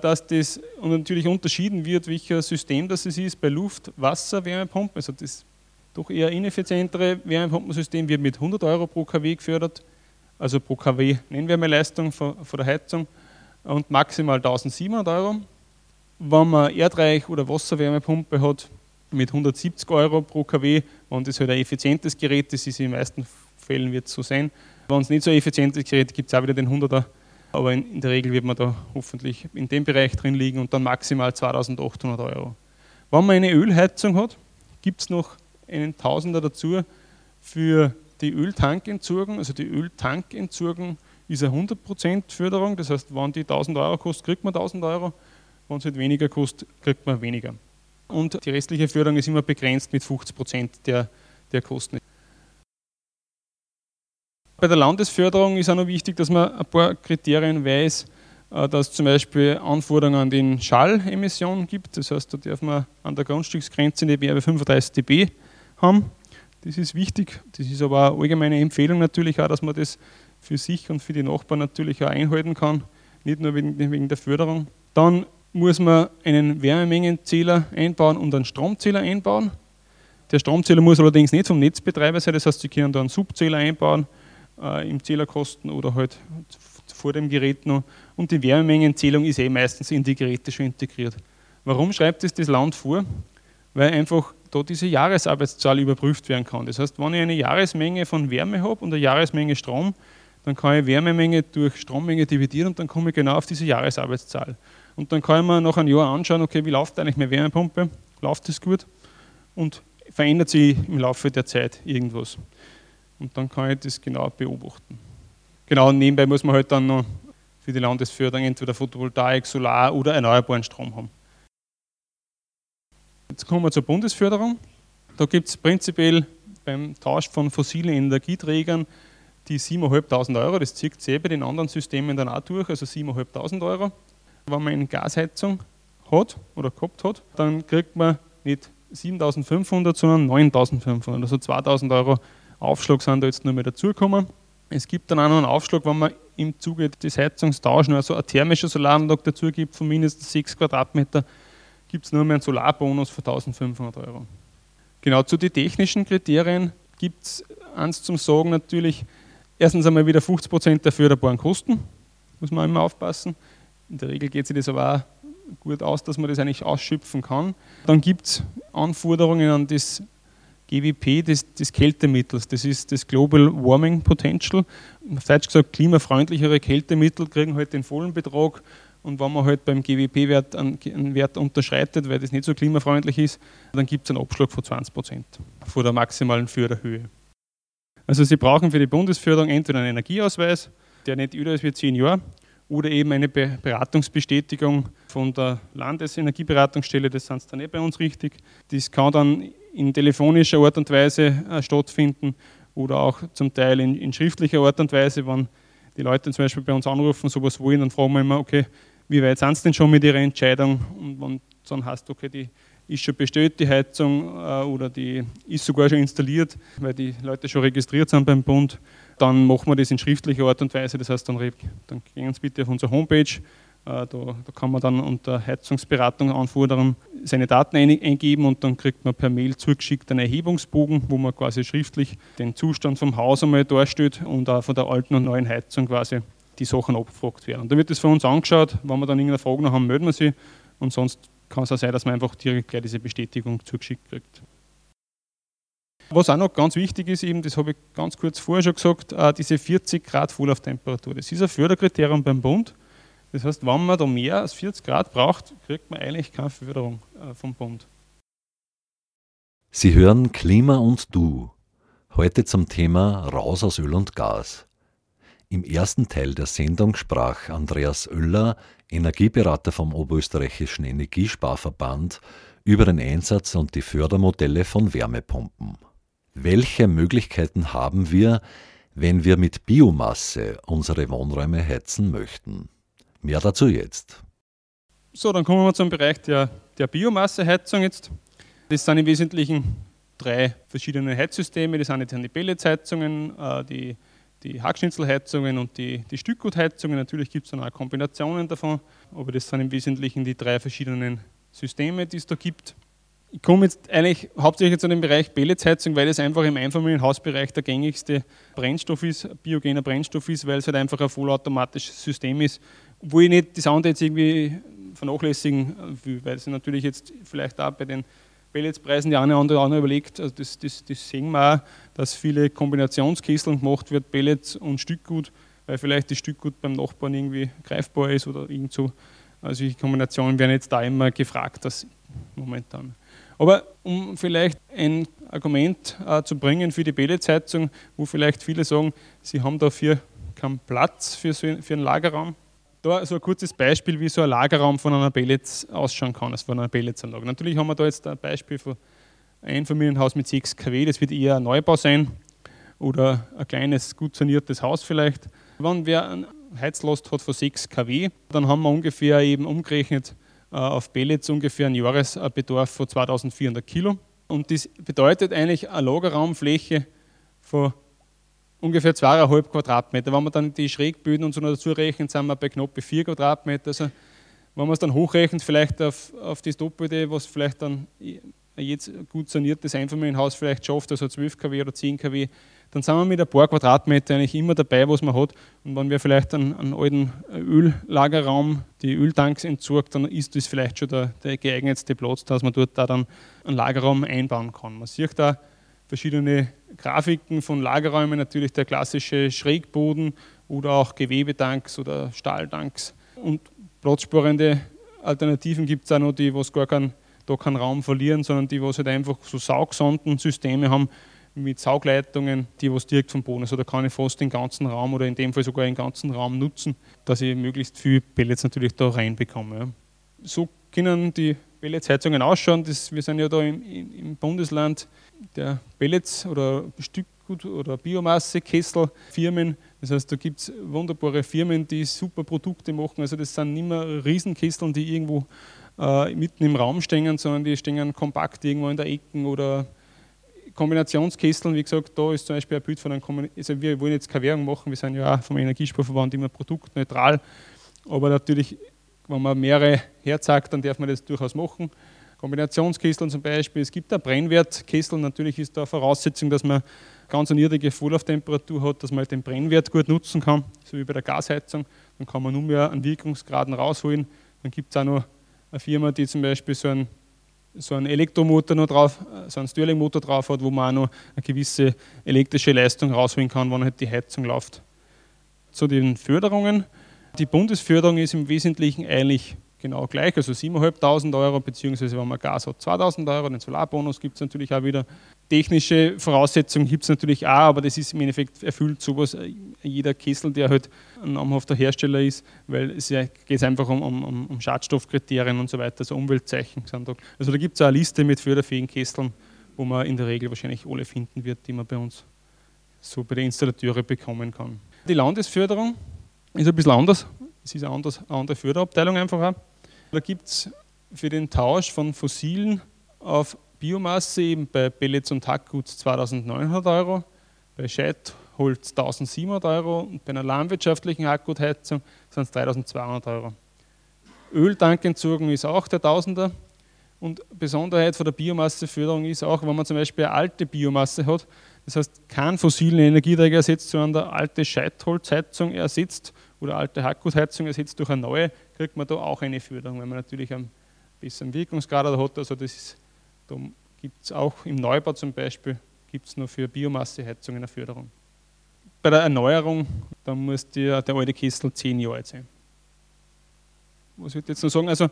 dass das und natürlich unterschieden wird, welches System das ist bei Luft-, Wasser, Wärmepumpen. Also das doch eher ineffizientere Wärmepumpensystem wird mit 100 Euro pro kW gefördert, also pro kW Nennwärmeleistung von, von der Heizung und maximal 1700 Euro. Wenn man Erdreich- oder Wasserwärmepumpe hat, mit 170 Euro pro kW, wenn das halt ein effizientes Gerät ist, ist den meisten Fällen wird es so sein. Wenn es nicht so ein effizientes Gerät gibt es auch wieder den 100er, aber in, in, der Regel wird man da hoffentlich in dem Bereich drin liegen und dann maximal 2800 Euro. Wenn man eine Ölheizung hat, gibt es noch einen Tausender dazu für die Öltankentsorgung. Also die Öltankentsorgung ist eine 100% Förderung. Das heißt, wenn die 1000 Euro kostet, kriegt man 1000 Euro. Wenn es halt weniger kostet, kriegt man weniger. Und die restliche Förderung ist immer begrenzt mit 50% der, der Kosten. Bei der Landesförderung ist auch noch wichtig, dass man ein paar Kriterien weiß, äh, dass zum Beispiel Anforderungen an den Schallemissionen gibt. Das heißt, da darf man an der Grundstücksgrenze nicht mehr 35 dB haben. Das ist wichtig. Das ist aber eine allgemeine Empfehlung natürlich auch, dass man das für sich und für die Nachbarn natürlich auch einhalten kann, nicht nur wegen, wegen der Förderung. Dann muss man einen Wärmemengenzähler einbauen und einen Stromzähler einbauen. Der Stromzähler muss allerdings nicht vom Netzbetreiber sein, das heißt, Sie können da einen Subzähler einbauen äh, im Zählerkosten oder halt vor dem Gerät noch. Und die Wärmemengenzählung ist eh meistens in die Geräte schon integriert. Warum schreibt es das Land vor? Weil einfach da diese Jahresarbeitszahl überprüft werden kann. Das heißt, wenn ich eine Jahresmenge von Wärme habe und eine Jahresmenge Strom, dann kann ich Wärmemenge durch Strommenge dividieren und dann komme ich genau auf diese Jahresarbeitszahl. Und dann kann ich mir nach einem Jahr anschauen, okay, wie läuft eigentlich meine Wärmepumpe? Läuft das gut? Und verändert sich im Laufe der Zeit irgendwas? Und dann kann ich das genau beobachten. Genau, und nebenbei muss man halt dann noch für die Landesförderung entweder Photovoltaik, Solar oder erneuerbaren Strom haben. Jetzt kommen wir zur Bundesförderung. Da gibt es prinzipiell beim Tausch von fossilen Energieträgern die 7.500 Euro. Das zieht sich bei den anderen Systemen dann auch durch, also 7.500 Euro. Wenn man eine Gasheizung hat oder gehabt hat, dann kriegt man nicht 7.500, sondern 9.500. Also 2.000 Euro Aufschlag sind da jetzt nur mehr dazugekommen. Es gibt dann auch noch einen Aufschlag, wenn man im Zuge des Heizungstauschs also eine thermische Solaranlage dazu gibt von mindestens 6 Quadratmeter gibt es nur mehr einen Solarbonus von 1500 Euro. Genau zu den technischen Kriterien gibt es eins zum Sagen natürlich, erstens einmal wieder 50% der förderbaren Kosten, muss man immer aufpassen. In der Regel geht sich das aber auch gut aus, dass man das eigentlich ausschöpfen kann. Dann gibt es Anforderungen an das GWP des, des Kältemittels. Das ist das Global Warming Potential. Auf Deutsch gesagt, klimafreundlichere Kältemittel kriegen halt den vollen Betrag. Und wenn man halt beim GWP-Wert einen, Wert unterschreitet, weil das nicht so klimafreundlich ist, dann gibt es einen Abschlag von 20 Prozent von der maximalen Förderhöhe. Also Sie brauchen für die Bundesförderung entweder einen Energieausweis, der nicht älter ist wie 10 Jahre, oder eben eine Beratungsbestätigung von der Landesenergieberatungsstelle, das sind dann nicht bei uns richtig. Das kann dann in telefonischer Art und Weise äh, stattfinden oder auch zum Teil in, in, schriftlicher Art und Weise, wenn die Leute zum Beispiel bei uns anrufen, sowas wollen, dann fragen wir immer, okay, wie weit sind sie denn schon mit ihrer Entscheidung? Und wenn dann heißt, okay, die ist schon bestellt, die Heizung, äh, oder die ist sogar schon installiert, weil die Leute schon registriert sind beim Bund, dann machen wir das in schriftlicher Art und Weise. Das heißt, dann, dann gehen Sie bitte auf unsere Homepage da, da, kann man dann unter Heizungsberatung anfordern, seine Daten eingeben und dann kriegt man per Mail zugeschickt einen Erhebungsbogen, wo man quasi schriftlich den Zustand vom Haus einmal darstellt und auch von der alten und neuen Heizung quasi die Sachen abgefragt werden. Und dann wird das von uns angeschaut, wenn wir dann irgendeine Frage noch haben, melden wir sie und sonst kann es auch sein, dass man einfach direkt gleich diese Bestätigung zugeschickt kriegt. Was auch noch ganz wichtig ist, eben, das habe ich ganz kurz vorher schon gesagt, äh, diese 40 Grad Vorlauftemperatur. Das ist ein Förderkriterium beim Bund das heißt, wenn man da mehr als 40 Grad braucht, kriegt man eigentlich keine Förderung äh, vom Bund. Sie hören Klima und Du. Heute zum Thema Raus aus Öl und Gas. Im ersten Teil der Sendung sprach Andreas Oeller, Energieberater vom Oberösterreichischen Energiesparverband, über den Einsatz und die Fördermodelle von Wärmepumpen. Welche Möglichkeiten haben wir, wenn wir mit Biomasse unsere Wohnräume heizen möchten? Mehr dazu jetzt. So, dann kommen wir zum Bereich der, der Biomasseheizung jetzt. Das sind im Wesentlichen drei verschiedene Heizsysteme. Das sind die Pelletsheizungen, äh, die, die Hackschnitzelheizungen und die, die Stückgutheizungen. Natürlich gibt es dann auch Kombinationen davon, aber das sind im Wesentlichen die drei verschiedenen Systeme, die es da gibt. Ich komme jetzt eigentlich hauptsächlich zu dem Bereich Pelletsheizung, weil es einfach im Einfamilienhausbereich der gängigste Brennstoff ist, biogener Brennstoff ist, weil es halt einfach ein vollautomatisches System ist, wo ich nicht das andere jetzt irgendwie vernachlässigen will, weil es natürlich jetzt vielleicht auch bei den Pelletspreisen die eine oder andere überlegt, also das, das, das sehen wir auch, dass viele Kombinationskesseln gemacht wird, Pellets und Stückgut, weil vielleicht das Stückgut beim Nachbarn irgendwie greifbar ist oder irgend so. Also die Kombinationen werden jetzt da immer gefragt, das momentan. Aber um vielleicht ein Argument äh, zu bringen für die Pelletsheizung, wo vielleicht viele sagen, sie haben dafür keinen Platz für, so, für einen Lagerraum, da so ein kurzes Beispiel, wie so ein Lagerraum von einer Pellets ausschauen kann, also von einer Pelletsanlage. Natürlich haben wir da jetzt ein Beispiel von einem Einfamilienhaus mit 6 kW, das wird eher ein Neubau sein oder ein kleines, gut saniertes Haus vielleicht. Wenn wer eine Heizlast hat von 6 kW, dann haben wir ungefähr eben umgerechnet äh, auf Pellets ungefähr einen Jahresbedarf von 2400 Kilo. Und das bedeutet eigentlich eine Lagerraumfläche von ungefähr zweieinhalb Quadratmeter. Wenn wir dann die Schrägböden und so noch dazu rechnen, sind wir bei knapp vier Quadratmeter. Also wenn man es dann hochrechnet, vielleicht auf, auf das Doppelte, was vielleicht dann jetzt gut saniertes Einfamilienhaus vielleicht schafft, also 12 kW oder 10 kW, dann sind wir mit ein paar Quadratmeter eigentlich immer dabei, was man hat. Und wenn wir vielleicht einen, einen alten Öllagerraum, die Öltanks entsorgt, dann ist das vielleicht schon der, der geeignetste Platz, dass man dort da dann einen Lagerraum einbauen kann. Man sieht da verschiedene Grafiken von Lagerräumen, natürlich der klassische Schrägboden oder auch Gewebetanks oder Stahltanks. Und platzsparende Alternativen gibt es auch noch, die was gar keinen, da keinen Raum verlieren, sondern die was halt einfach so Saugsondensysteme haben mit Saugleitungen, die was direkt vom Boden. Also da kann ich fast den ganzen Raum oder in dem Fall sogar den ganzen Raum nutzen, dass ich möglichst viel Pellets natürlich da reinbekomme. So können die Pelletsheizungen ausschauen. Das, wir sind ja da im, im Bundesland der Pellets oder Stückgut oder Biomasse-Kesselfirmen. Das heißt, da gibt es wunderbare Firmen, die super Produkte machen. Also das sind nicht mehr Riesenkesseln, die irgendwo äh, mitten im Raum stehen, sondern die stehen kompakt irgendwo in der Ecke oder Kombinationskesseln, wie gesagt, da ist zum Beispiel ein Bild von einem Kombination. Also wir wollen jetzt keine Werbung machen, wir sind ja auch vom Energiesparverband immer produktneutral, aber natürlich, wenn man mehrere herzagt, dann darf man das durchaus machen. Kombinationskesseln zum Beispiel. Es gibt auch Brennwertkessel. Natürlich ist da Voraussetzung, dass man ganz eine niedrige Vorlauftemperatur hat, dass man halt den Brennwert gut nutzen kann, so wie bei der Gasheizung. Dann kann man nur mehr einen Wirkungsgraden rausholen. Dann gibt es auch noch eine Firma, die zum Beispiel so einen so einen Elektromotor noch drauf, äh, so einen Stirling-Motor drauf hat, wo man auch noch eine gewisse elektrische Leistung rausholen kann, wenn halt die Heizung läuft. Zu den Förderungen. Die Bundesförderung ist im Wesentlichen eigentlich genau gleich, also 7.500 Euro, beziehungsweise wenn man Gas hat, 2.000 Euro. Den Solarbonus gibt es natürlich auch wieder. Technische Voraussetzungen gibt es natürlich auch, aber das ist im Endeffekt erfüllt sowas äh, jeder Kessel, der halt ein namhafter Hersteller ist, weil es ja geht einfach um, um, um Schadstoffkriterien und so weiter, also Umweltzeichen sind da. Also da gibt es eine Liste mit förderfähigen Kesseln, wo man in der Regel wahrscheinlich alle finden wird, die man bei uns so bei den Installateuren bekommen kann. Die Landesförderung ist ein bisschen anders. Es ist eine andere Förderabteilung einfach. Da gibt es für den Tausch von fossilen auf Biomasse eben bei Pellets und Hackgut 2900 Euro, bei Scheitholz 1700 Euro und bei einer landwirtschaftlichen Hackgutheizung sind es 3200 Euro. Öltankentsorgung ist auch der Tausender und Besonderheit von der Biomasseförderung ist auch, wenn man zum Beispiel eine alte Biomasse hat, das heißt keinen fossilen Energieträger ersetzt, sondern eine alte Scheitholzheizung ersetzt oder alte Hackgutheizung ersetzt durch eine neue, kriegt man da auch eine Förderung, weil man natürlich einen besseren Wirkungsgrad hat. Also das ist, da gibt es auch im Neubau zum Beispiel, gibt es noch für Biomasseheizungen eine Förderung. Bei der Erneuerung, da muss der, der alte Kessel zehn Jahre alt sein. Was würde ich jetzt noch sagen? Also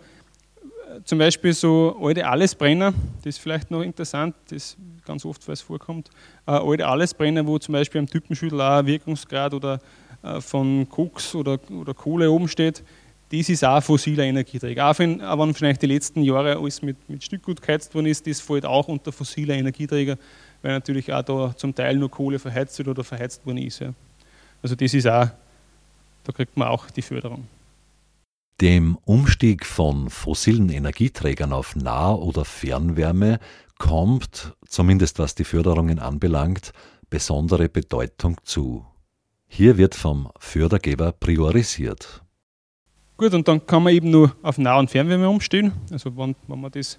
zum Beispiel so alte Allesbrenner, das ist vielleicht noch interessant, das ganz oft, weil es vorkommt, äh, alte Allesbrenner, wo zum Beispiel am Typenschüttel auch ein Wirkungsgrad oder äh, von Koks oder, oder Kohle oben steht, das ist auch fossiler Energieträger. Auch wenn, auch wenn vielleicht die letzten Jahre alles mit, mit Stückgut geheizt worden ist, das fällt auch unter fossiler Energieträger, weil natürlich auch da zum Teil nur Kohle verheizt wird oder verheizt worden ist. Ja. Also das ist auch, da kriegt man auch die Förderung. Dem Umstieg von fossilen Energieträgern auf Nah- oder Fernwärme kommt, zumindest was die Förderungen anbelangt, besondere Bedeutung zu. Hier wird vom Fördergeber priorisiert. Gut, und dann kann man eben nur auf Nah- und Fernwärme umstellen. Also wenn, wenn, man das,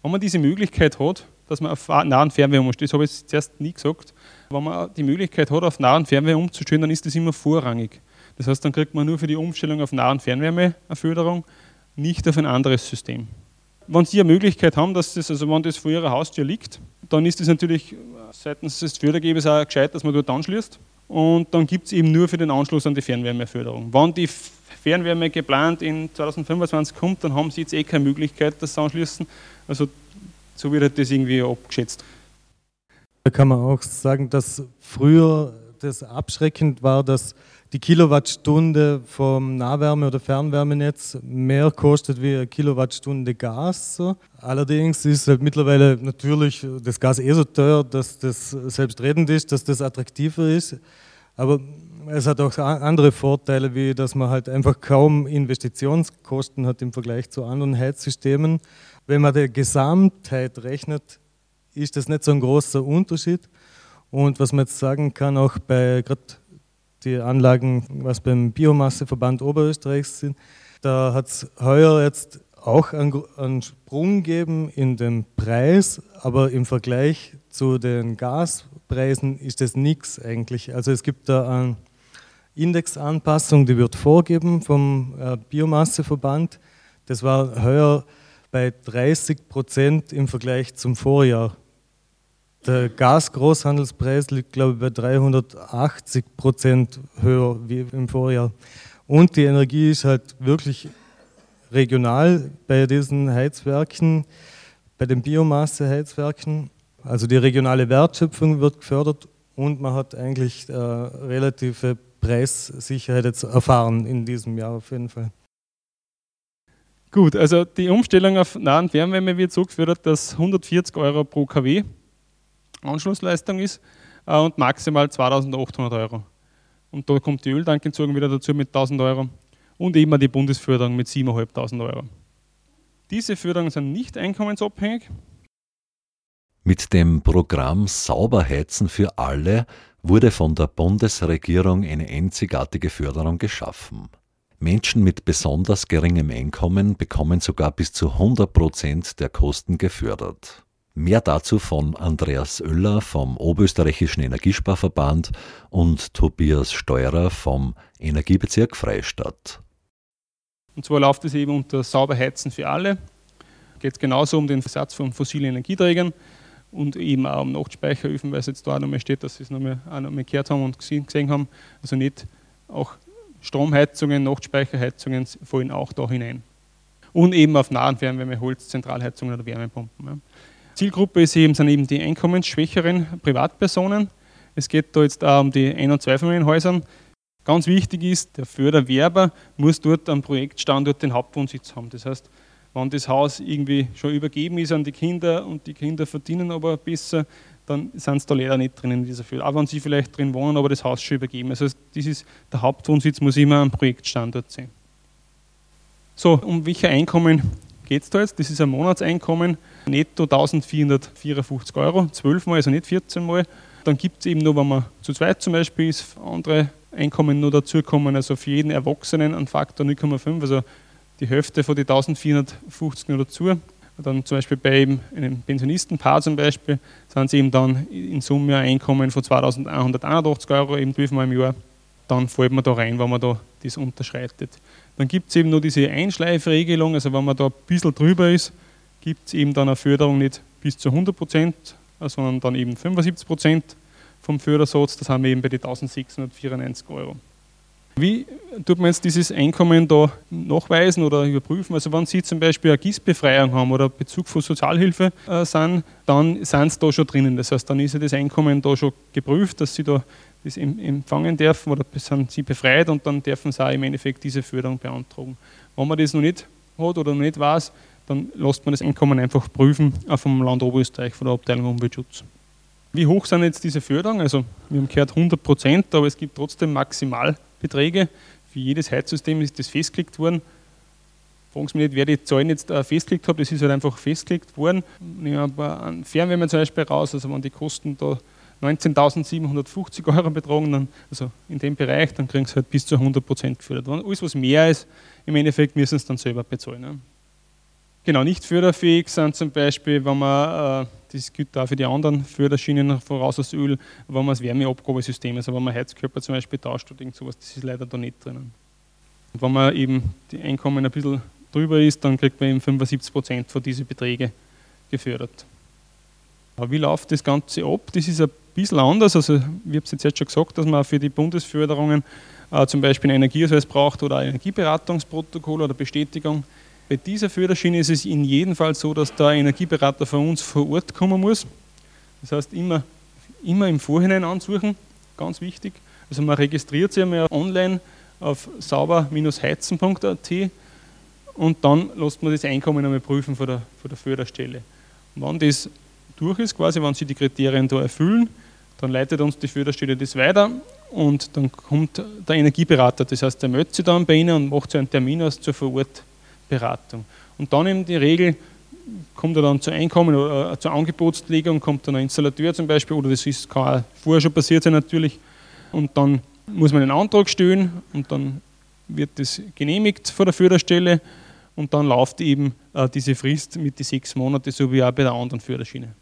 wenn man diese Möglichkeit hat, dass man auf Nah- und Fernwärme umstellt, das habe ich zuerst nie gesagt, wenn man die Möglichkeit hat, auf Nah- und Fernwärme umzustellen, dann ist das immer vorrangig. Das heißt, dann kriegt man nur für die Umstellung auf Nah- und Fernwärme eine Förderung, nicht auf ein anderes System. Wenn Sie eine Möglichkeit haben, dass das, also wenn das vor Ihrer Haustür liegt, dann ist es natürlich seitens des Fördergebers auch gescheit, dass man dort anschließt und dann gibt es eben nur für den Anschluss an die Fernwärmeförderung. Wenn die Fernwärme geplant in 2025 kommt, dann haben sie jetzt eh keine Möglichkeit, das zu anschließen. Also so wird halt das irgendwie abgeschätzt. Da kann man auch sagen, dass früher das abschreckend war, dass die Kilowattstunde vom Nahwärme- oder Fernwärmenetz mehr kostet wie eine Kilowattstunde Gas. Allerdings ist halt mittlerweile natürlich das Gas eh so teuer, dass das selbstredend ist, dass das attraktiver ist. Aber es hat auch andere Vorteile, wie dass man halt einfach kaum Investitionskosten hat im Vergleich zu anderen Heizsystemen. Wenn man die Gesamtheit rechnet, ist das nicht so ein großer Unterschied. Und was man jetzt sagen kann, auch bei gerade die Anlagen, was beim Biomasseverband Oberösterreichs sind, da hat es heuer jetzt auch einen, Sprung gegeben in den Preis, aber im Vergleich zu den Gaspreisen ist das nichts eigentlich. Also es gibt da eine Indexanpassung, die wird vorgeben vom äh, Biomasseverband. Das war heuer bei 30 Prozent im Vergleich zum Vorjahr. Der Gasgroßhandelspreis liegt, glaube ich, bei 380 Prozent höher wie im Vorjahr. Und die Energie ist halt wirklich regional bei diesen Heizwerken, bei den Biomasseheizwerken. Also die regionale Wertschöpfung wird gefördert und man hat eigentlich äh, relative Preissicherheit jetzt erfahren in diesem Jahr auf jeden Fall. Gut, also die Umstellung auf nahen Fernwärme wird so gefördert, dass 140 Euro pro kW Anschlussleistung ist äh, und maximal 2800 Euro. Und da kommt die Öltankentsorgung wieder dazu mit 1000 Euro und eben die Bundesförderung mit 7.500 Euro. Diese Förderungen sind nicht einkommensabhängig. Mit dem Programm Sauberheizen für alle wurde von der Bundesregierung eine einzigartige Förderung geschaffen. Menschen mit besonders geringem Einkommen bekommen sogar bis zu 100 Prozent der Kosten gefördert. Mehr dazu von Andreas Oeller vom Oberösterreichischen Energiesparverband und Tobias Steurer vom Energiebezirk Freistadt. Und zwar läuft es eben unter Sauberheizen für alle. geht genauso um den Versatz von fossilen Energieträgern und eben auch um Nachtspeicheröfen, weil es jetzt da auch nochmal steht, dass Sie es nochmal, auch nochmal gehört haben und gesehen haben. Also nicht auch Stromheizungen, Nachtspeicherheizungen fallen auch da hinein. Und eben auf nahen Fernwärme, Holz, Zentralheizungen oder Wärmepumpen. Ja. Zielgruppe ist eben, sind eben die einkommensschwächeren Privatpersonen. Es geht da jetzt auch um die Ein- und Zweifamilienhäusern. Ganz wichtig ist, der Förderwerber muss dort am Projektstandort den Hauptwohnsitz haben. Das heißt, wenn das Haus irgendwie schon übergeben ist an die Kinder und die Kinder verdienen aber besser, dann sind sie da leider nicht drin in dieser Förderung. Auch wenn sie vielleicht drin wohnen, aber das Haus schon übergeben. Also das ist, der Hauptwohnsitz muss immer am Projektstandort sein. So, um welche Einkommen jetzt? Das ist ein Monatseinkommen, netto 1454 Euro, 12 Mal, also nicht 14 Mal. Dann gibt es eben noch, wenn man zu zweit zum Beispiel ist, andere Einkommen noch dazukommen, also für jeden Erwachsenen ein Faktor 0,5, also die Hälfte von den 1450 noch dazu. Dann zum Beispiel bei einem Pensionistenpaar zum Beispiel sind sie eben dann in Summe ein Einkommen von 2181 Euro, eben 12 Mal im Jahr. Dann fällt man da rein, wenn man da das unterschreitet. Dann gibt es eben noch diese Einschleifregelung, also wenn man da ein bisschen drüber ist, gibt es eben dann eine Förderung nicht bis zu 100 Prozent, sondern dann eben 75 Prozent vom Fördersatz. Das haben wir eben bei den 1694 Euro. Wie tut man jetzt dieses Einkommen da nachweisen oder überprüfen? Also wenn Sie zum Beispiel eine Gießbefreiung haben oder Bezug von Sozialhilfe äh, sind, dann sind Sie da schon drinnen. Das heißt, dann ist ja das Einkommen da schon geprüft, dass Sie da das empfangen dürfen oder sind Sie befreit und dann dürfen Sie auch im Endeffekt diese Förderung beantragen. Wenn man das noch nicht hat oder noch nicht weiß, dann lässt man das Einkommen einfach prüfen vom Land Oberösterreich, von der Abteilung Umweltschutz. Wie hoch sind jetzt diese Förderungen? Also wir haben gehört 100 Prozent, aber es gibt trotzdem Maximalbeträge. Für jedes Heizsystem ist das festgelegt worden. Fragen Sie mich nicht, wer die Zahlen jetzt äh, festgelegt hat, das ist halt einfach festgelegt worden. Nehmen wir aber an Fernwärme zum Beispiel raus, also wenn die Kosten da 19.750 Euro betragen, dann, also in dem Bereich, dann kriegen Sie halt bis zu 100 Prozent gefördert. Alles, was mehr ist, im Endeffekt müssen Sie dann selber bezahlen. Ne? Genau, nicht förderfähig sind zum Beispiel, wenn man, äh, das gilt auch für die anderen Förderschienen voraus aus Öl, wenn man das Wärmeabgabesystem, also wenn man Heizkörper zum Beispiel tauscht oder irgend sowas, das ist leider da nicht drinnen. Und wenn man eben die Einkommen ein bisschen drüber ist, dann kriegt man eben 75 Prozent von diesen Beträgen gefördert. Aber wie läuft das Ganze ab? Das ist ein bisschen anders. Also, ich habe es jetzt schon gesagt, dass man für die Bundesförderungen äh, zum Beispiel einen Energieausweis braucht oder ein Energieberatungsprotokoll oder Bestätigung. Bei dieser Förderschiene ist es in jedem Fall so, dass der Energieberater von uns vor Ort kommen muss. Das heißt, immer, immer im Vorhinein ansuchen, ganz wichtig. Also man registriert sich einmal online auf sauber-heizen.at und dann lässt man das Einkommen einmal prüfen von der, von der Förderstelle. Und wenn das durch ist, quasi, wenn Sie die Kriterien da erfüllen, dann leitet uns die Förderstelle das weiter und dann kommt der Energieberater, das heißt, der meldet sich dann bei Ihnen und macht so einen Termin aus zur Vorort Beratung. Und dann in die Regel kommt er dann zu Einkommen oder äh, zur Angebotslegung, kommt dann ein Installateur zum Beispiel, oder das ist, kann auch vorher schon passiert sein natürlich, und dann muss man einen Antrag stellen und dann wird das genehmigt vor der Förderstelle und dann läuft eben äh, diese Frist mit den sechs Monaten, so wie auch bei der anderen Förderschiene.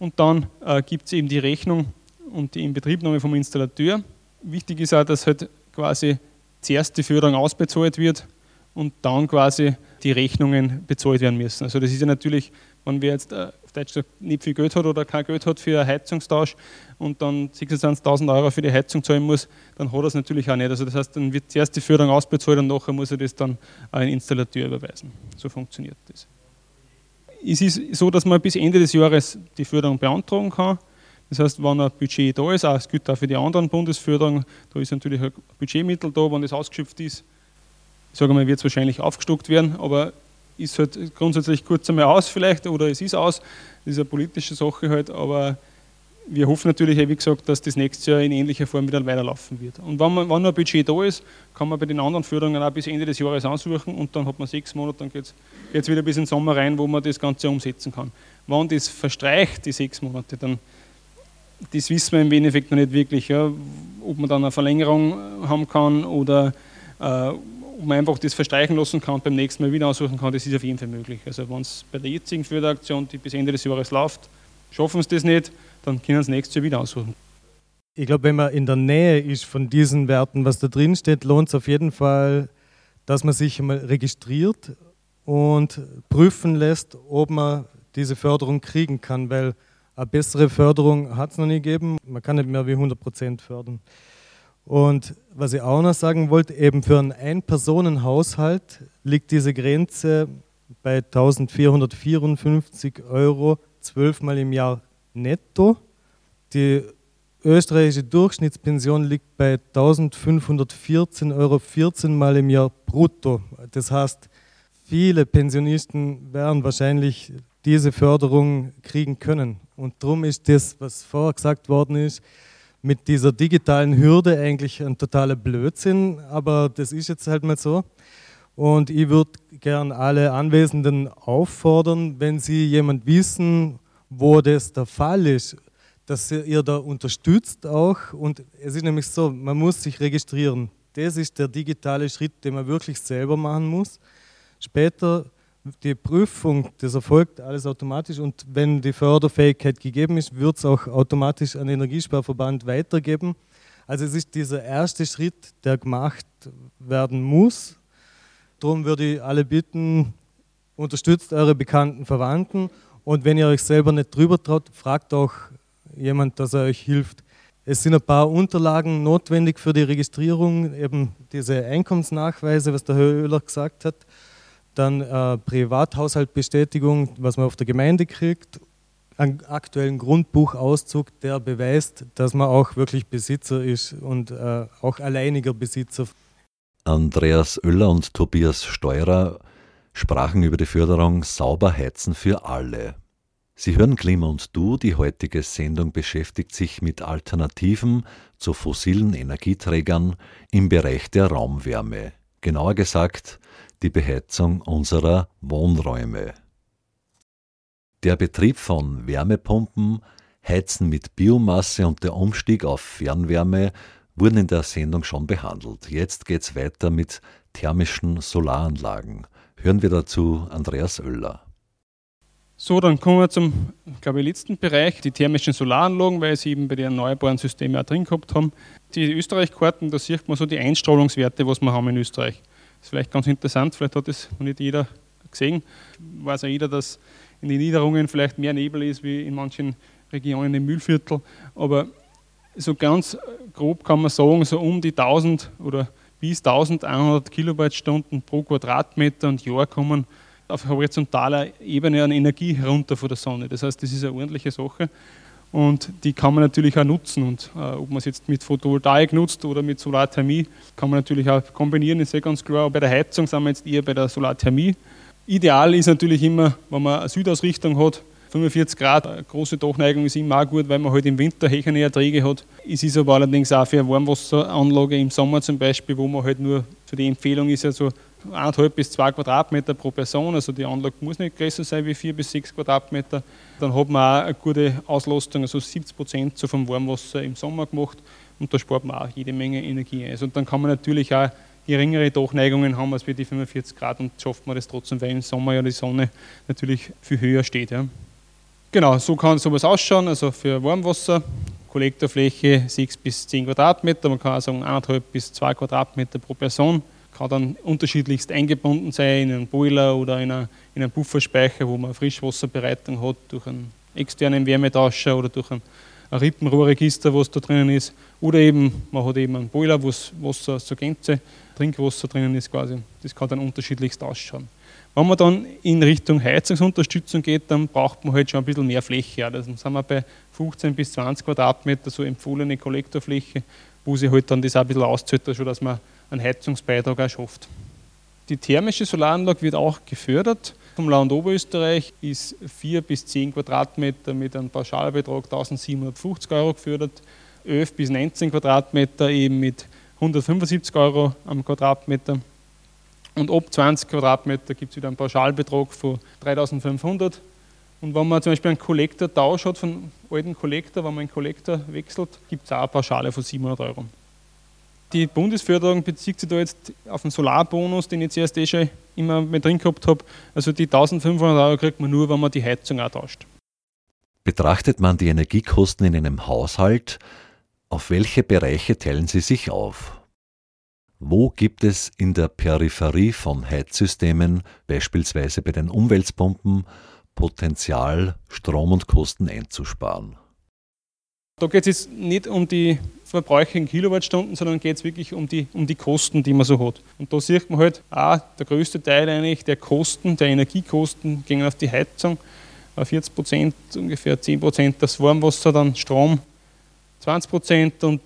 Und dann äh, gibt es eben die Rechnung und die Inbetriebnahme vom Installateur. Wichtig ist auch, dass halt quasi zuerst die Förderung ausbezahlt wird und dann quasi die Rechnungen bezahlt werden müssen. Also das ist ja natürlich, wenn wer jetzt äh, auf Deutsch nicht viel Geld hat oder kein Geld hat für einen Heizungstausch und dann 26.000 Euro für die Heizung zahlen muss, dann hat er es natürlich auch nicht. Also das heißt, dann wird zuerst die Förderung ausbezahlt und nachher muss er das dann an einen Installateur überweisen. So funktioniert das. Es ist so, dass man bis Ende des Jahres die Förderung beantragen kann. Das heißt, wenn ein Budget da ist, auch, es gilt auch für die anderen Bundesförderungen, da ist natürlich ein Budgetmittel da, wenn das ausgeschöpft ist, sage mal, wird es wahrscheinlich aufgestockt werden, aber ist halt grundsätzlich kurz einmal aus vielleicht oder es ist aus. Das ist eine politische Sache halt, aber wir hoffen natürlich, wie gesagt, dass das nächstes Jahr in ähnlicher Form wieder weiterlaufen wird. Und wenn, man, wenn noch ein Budget da ist, kann man bei den anderen Förderungen auch bis Ende des Jahres ansuchen und dann hat man sechs Monate, dann geht es wieder bis in den Sommer rein, wo man das Ganze umsetzen kann. Wenn das verstreicht, die sechs Monate, dann das wissen wir im Endeffekt noch nicht wirklich, ja, ob man dann eine Verlängerung haben kann oder äh, ob man einfach das verstreichen lassen kann und beim nächsten Mal wieder aussuchen kann, das ist auf jeden Fall möglich. Also wenn es bei der jetzigen Förderaktion, die bis Ende des Jahres läuft, schaffen sie das nicht, dann können sie nächstes Jahr wieder aussuchen. Ich glaube, wenn man in der Nähe ist von diesen Werten, was da drin steht, lohnt es auf jeden Fall, dass man sich einmal registriert und prüfen lässt, ob man diese Förderung kriegen kann, weil eine bessere Förderung hat es noch nie gegeben. Man kann nicht mehr wie 100 Prozent fördern. Und was ich auch noch sagen wollte, eben für einen Ein-Personen-Haushalt liegt diese Grenze bei 1454 Euro zwölfmal im Jahr netto. Die österreichische Durchschnittspension liegt bei 1514 Euro 14 Mal im Jahr brutto. Das heißt, viele Pensionisten werden wahrscheinlich diese Förderung kriegen können. Und darum ist das, was vorher gesagt worden ist, mit dieser digitalen Hürde eigentlich ein totaler Blödsinn, aber das ist jetzt halt mal so. Und ich würde gern alle Anwesenden auffordern, wenn Sie jemand wissen, wo das der Fall ist, dass ihr da unterstützt auch. Und es ist nämlich so, man muss sich registrieren. Das ist der digitale Schritt, den man wirklich selber machen muss. Später die Prüfung, das erfolgt alles automatisch und wenn die Förderfähigkeit gegeben ist, wird es auch automatisch an den Energiesparverband weitergeben. Also es ist dieser erste Schritt, der gemacht werden muss. Darum würde ich alle bitten, unterstützt eure bekannten Verwandten und wenn ihr euch selber nicht drüber traut, fragt auch jemand, dass er euch hilft. Es sind ein paar Unterlagen notwendig für die Registrierung, eben diese Einkommensnachweise, was der Herr Oehler gesagt hat dann äh, Privathaushaltbestätigung, was man auf der Gemeinde kriegt, einen aktuellen Grundbuchauszug, der beweist, dass man auch wirklich Besitzer ist und äh, auch alleiniger Besitzer. Andreas Oeller und Tobias Steurer sprachen über die Förderung Sauber heizen für alle. Sie hören Klima und Du, die heutige Sendung beschäftigt sich mit Alternativen zu fossilen Energieträgern im Bereich der Raumwärme. Genauer gesagt die Beheizung unserer Wohnräume. Der Betrieb von Wärmepumpen, Heizen mit Biomasse und der Umstieg auf Fernwärme wurden in der Sendung schon behandelt. Jetzt geht es weiter mit thermischen Solaranlagen. Hören wir dazu Andreas Oeller. So, dann kommen wir zum, glaube ich, letzten Bereich, die thermischen Solaranlagen, weil sie eben bei den erneuerbaren Systemen auch drin gehabt haben. Die Österreich-Karten, da sieht man so die Einstrahlungswerte, was wir haben in Österreich. Das ist vielleicht ganz interessant, vielleicht hat das noch nicht jeder gesehen. Weiß auch jeder, dass in den Niederungen vielleicht mehr Nebel ist wie in manchen Regionen im Mühlviertel. Aber so ganz grob kann man sagen, so um die 1000 oder bis 1100 Kilowattstunden pro Quadratmeter und Jahr kommen auf horizontaler Ebene an Energie herunter von der Sonne. Das heißt, das ist eine ordentliche Sache. Und die kann man natürlich auch nutzen. Und äh, ob man es jetzt mit Photovoltaik nutzt oder mit Solarthermie, kann man natürlich auch kombinieren, ist ja ganz klar. Bei der Heizung sind wir jetzt eher bei der Solarthermie. Ideal ist natürlich immer, wenn man eine Südausrichtung hat, 45 Grad, große Dochneigung ist immer auch gut, weil man halt im Winter höhere Erträge hat. Es ist aber allerdings auch für eine Warmwasseranlage im Sommer zum Beispiel, wo man halt nur, so die Empfehlung ist ja so 1,5 bis 2 Quadratmeter pro Person, also die Anlage muss nicht größer sein wie 4 bis 6 Quadratmeter. Dann hat man auch eine gute Auslastung, also 70 Prozent so vom Warmwasser im Sommer gemacht und da spart man auch jede Menge Energie ein. Also und dann kann man natürlich auch geringere Durchneigungen haben als wir die 45 Grad und schafft man das trotzdem, weil im Sommer ja die Sonne natürlich viel höher steht. Ja. Genau, so kann sowas ausschauen, also für Warmwasser, Kollektorfläche 6 bis 10 Quadratmeter, man kann auch sagen 1,5 bis 2 Quadratmeter pro Person kann dann unterschiedlichst eingebunden sein in einen Boiler oder in, eine, in einen Pufferspeicher, wo man Frischwasserbereitung hat durch einen externen Wärmetauscher oder durch ein, ein Rippenrohrregister, was da drinnen ist. Oder eben, man hat eben einen Boiler, wo Wasser zur Gänze, Trinkwasser drinnen ist quasi. Das kann dann unterschiedlichst ausschauen. Wenn man dann in Richtung Heizungsunterstützung geht, dann braucht man halt schon ein bisschen mehr Fläche. Ja. Dann sind wir bei 15 bis 20 Quadratmeter, so empfohlene Kollektorfläche, wo sich halt dann das auch ein bisschen auszahlt, dass man einen Heizungsbeitrag auch schafft. Die thermische Solaranlage wird auch gefördert. Vom Land Oberösterreich ist 4 bis 10 Quadratmeter mit einem Pauschalbetrag 1750 Euro gefördert, 11 bis 19 Quadratmeter eben mit 175 Euro am Quadratmeter. Und ab 20 Quadratmeter gibt es wieder einen Pauschalbetrag von 3500. Und wenn man zum Beispiel einen Kollektortausch hat von alten Kollektor, wenn man einen Kollektor wechselt, gibt es auch eine Pauschale von 700 Euro. Die Bundesförderung bezieht sich da jetzt auf den Solarbonus, den ich zuerst eh schon immer mit drin gehabt habe. Also die 1500 Euro kriegt man nur, wenn man die Heizung auch tauscht. Betrachtet man die Energiekosten in einem Haushalt, auf welche Bereiche teilen sie sich auf? Wo gibt es in der Peripherie von Heizsystemen, beispielsweise bei den Umweltpumpen, Potenzial, Strom und Kosten einzusparen? Da geht es jetzt nicht um die Verbräuche in Kilowattstunden, sondern geht es wirklich um die, um die Kosten, die man so hat. Und da sieht man halt, auch der größte Teil eigentlich der Kosten, der Energiekosten, gehen auf die Heizung. 40 Prozent, ungefähr 10 Prozent das Warmwasser, dann Strom 20 Prozent und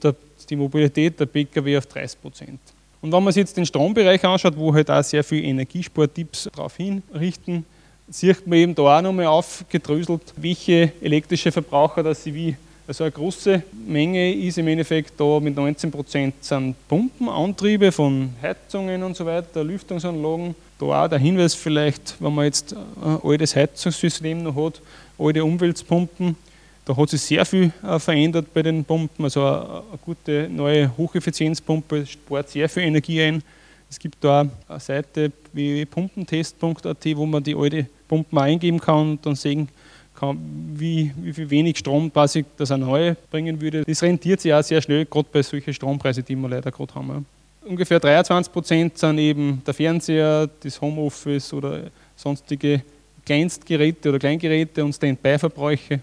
die Mobilität der Pkw auf 30 Prozent. Und wenn man sich jetzt den Strombereich anschaut, wo halt auch sehr viele Energiespartipps darauf hinrichten, sieht man eben da auch nochmal aufgedröselt, welche elektrische Verbraucher, dass sie wie also eine große Menge ist im Endeffekt da mit 19 Prozent sind Pumpenantriebe von Heizungen und so weiter, Lüftungsanlagen. Da auch der Hinweis vielleicht, wenn man jetzt ein altes Heizungssystem noch hat, alte Umweltpumpen, da hat sich sehr viel äh, verändert bei den Pumpen. Also eine gute neue Hocheffizienzpumpe spart sehr viel Energie ein. Es gibt da eine Seite wie pumpentest.at, wo man die alte Pumpen eingeben kann und dann sehen kann, wie, wie viel wenig Strom quasi das eine neue bringen würde. Das rentiert sich auch sehr schnell, gerade bei solchen Strompreisen, die wir leider gerade haben. Ungefähr 23 Prozent sind eben der Fernseher, das Homeoffice oder sonstige Kleinstgeräte oder Kleingeräte und Standby-Verbräuche.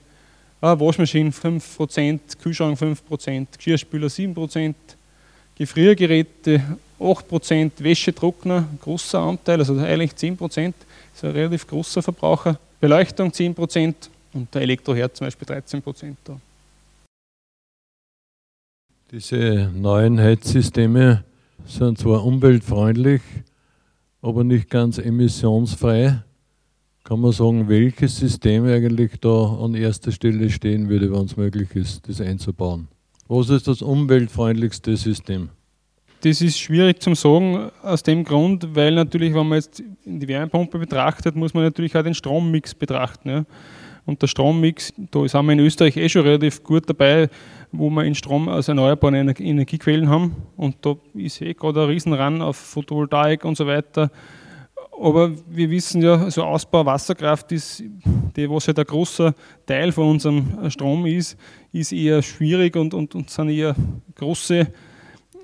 Waschmaschinen 5%, Prozent, Kühlschrank 5%, Prozent, Geschirrspüler 7%, Prozent, Gefriergeräte 8%, Prozent, Wäschetrockner, großer Anteil, also eigentlich 10%, Prozent, ist ein relativ großer Verbraucher. Beleuchtung 10% und der Elektroherd zum Beispiel 13% da. Diese neuen Heizsysteme sind zwar umweltfreundlich, aber nicht ganz emissionsfrei. Kann man sagen, welches System eigentlich da an erster Stelle stehen würde, wenn es möglich ist, das einzubauen? Was ist das umweltfreundlichste System? Das ist schwierig zu sagen, aus dem Grund, weil natürlich, wenn man jetzt die Wärmepumpe betrachtet, muss man natürlich auch den Strommix betrachten. Ja. Und der Strommix, da sind wir in Österreich eh schon relativ gut dabei, wo wir in Strom aus erneuerbaren Energiequellen haben. Und da ist eh gerade ein Riesenran auf Photovoltaik und so weiter. Aber wir wissen ja, so Ausbau Wasserkraft ist, die, was halt ein großer Teil von unserem Strom ist, ist eher schwierig und, und, und sind eher große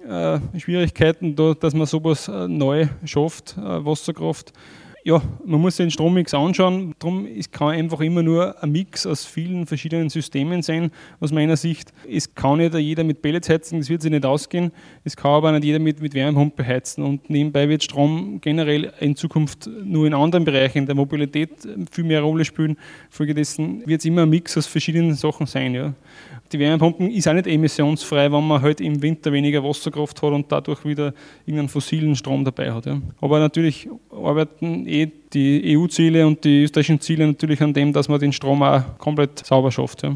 äh, Schwierigkeiten, da, dass man sowas äh, neu schafft, äh, Wasserkraft. Ja, man muss den Strommix anschauen. Darum kann einfach immer nur ein Mix aus vielen verschiedenen Systemen sein, aus meiner Sicht. Es kann nicht jeder mit Pellets heizen, das wird sich nicht ausgehen. Es kann aber nicht jeder mit, mit Wärmepumpe heizen. Und nebenbei wird Strom generell in Zukunft nur in anderen Bereichen der Mobilität viel mehr Rolle spielen. Folgedessen wird es immer ein Mix aus verschiedenen Sachen sein. Ja die Wärmepumpen ist auch nicht emissionsfrei, wenn man halt im Winter weniger Wasserkraft hat und dadurch wieder irgendeinen fossilen Strom dabei hat. Ja. Aber natürlich arbeiten eh die EU-Ziele und die österreichischen Ziele natürlich an dem, dass man den Strom auch komplett sauber schafft. Ja.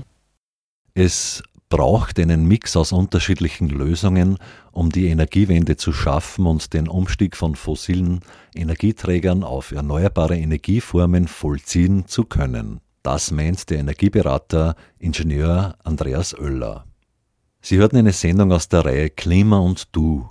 Es braucht einen Mix aus unterschiedlichen Lösungen, um die Energiewende zu schaffen und den Umstieg von fossilen Energieträgern auf erneuerbare Energieformen vollziehen zu können. Das meint der Energieberater Ingenieur Andreas Oeller. Sie hörten eine Sendung aus der Reihe Klima und Du,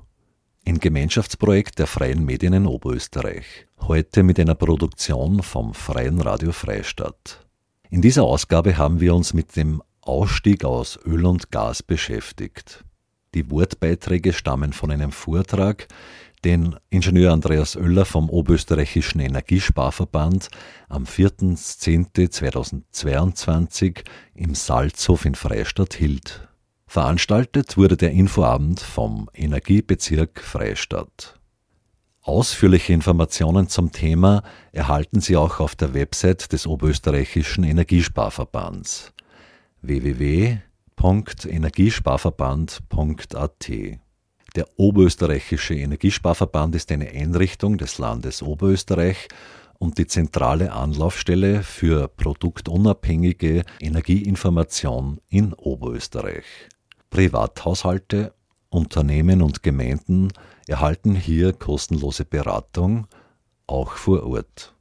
ein Gemeinschaftsprojekt der Freien Medien in Oberösterreich. Heute mit einer Produktion vom Freien Radio Freistadt. In dieser Ausgabe haben wir uns mit dem Ausstieg aus Öl und Gas beschäftigt. Die Wortbeiträge stammen von einem Vortrag, den Ingenieur Andreas Oeller vom Oberösterreichischen Energiesparverband am 4.10.2022 im Salzhof in Freistadt hielt. Veranstaltet wurde der Infoabend vom Energiebezirk Freistadt. Ausführliche Informationen zum Thema erhalten Sie auch auf der Website des Oberösterreichischen Energiesparverbands www.energiesparverband.at der Oberösterreichische Energiesparverband ist eine Einrichtung des Landes Oberösterreich und die zentrale Anlaufstelle für produktunabhängige Energieinformation in Oberösterreich. Privathaushalte, Unternehmen und Gemeinden erhalten hier kostenlose Beratung, auch vor Ort.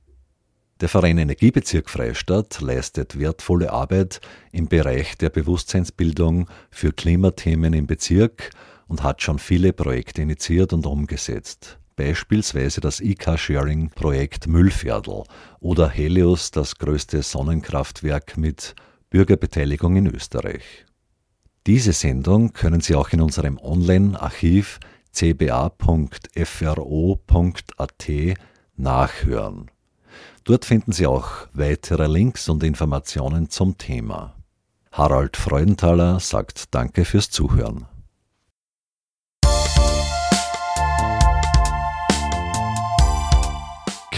Der Verein Energiebezirk Freistadt leistet wertvolle Arbeit im Bereich der Bewusstseinsbildung für Klimathemen im Bezirk und hat schon viele Projekte initiiert und umgesetzt. Beispielsweise das E-Car-Sharing-Projekt Müllviertel oder Helios, das größte Sonnenkraftwerk mit Bürgerbeteiligung in Österreich. Diese Sendung können Sie auch in unserem Online-Archiv cba.fro.at nachhören. Dort finden Sie auch weitere Links und Informationen zum Thema. Harald Freudenthaler sagt Danke fürs Zuhören.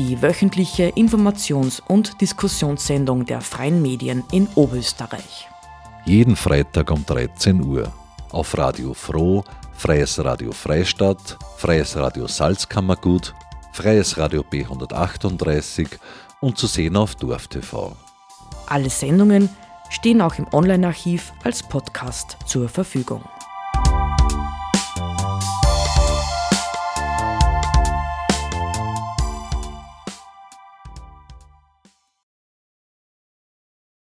Die wöchentliche Informations- und Diskussionssendung der freien Medien in Oberösterreich. Jeden Freitag um 13 Uhr auf Radio Froh, Freies Radio Freistadt, Freies Radio Salzkammergut Freies Radio B138 und zu sehen auf DorfTV. Alle Sendungen stehen auch im Online-Archiv als Podcast zur Verfügung.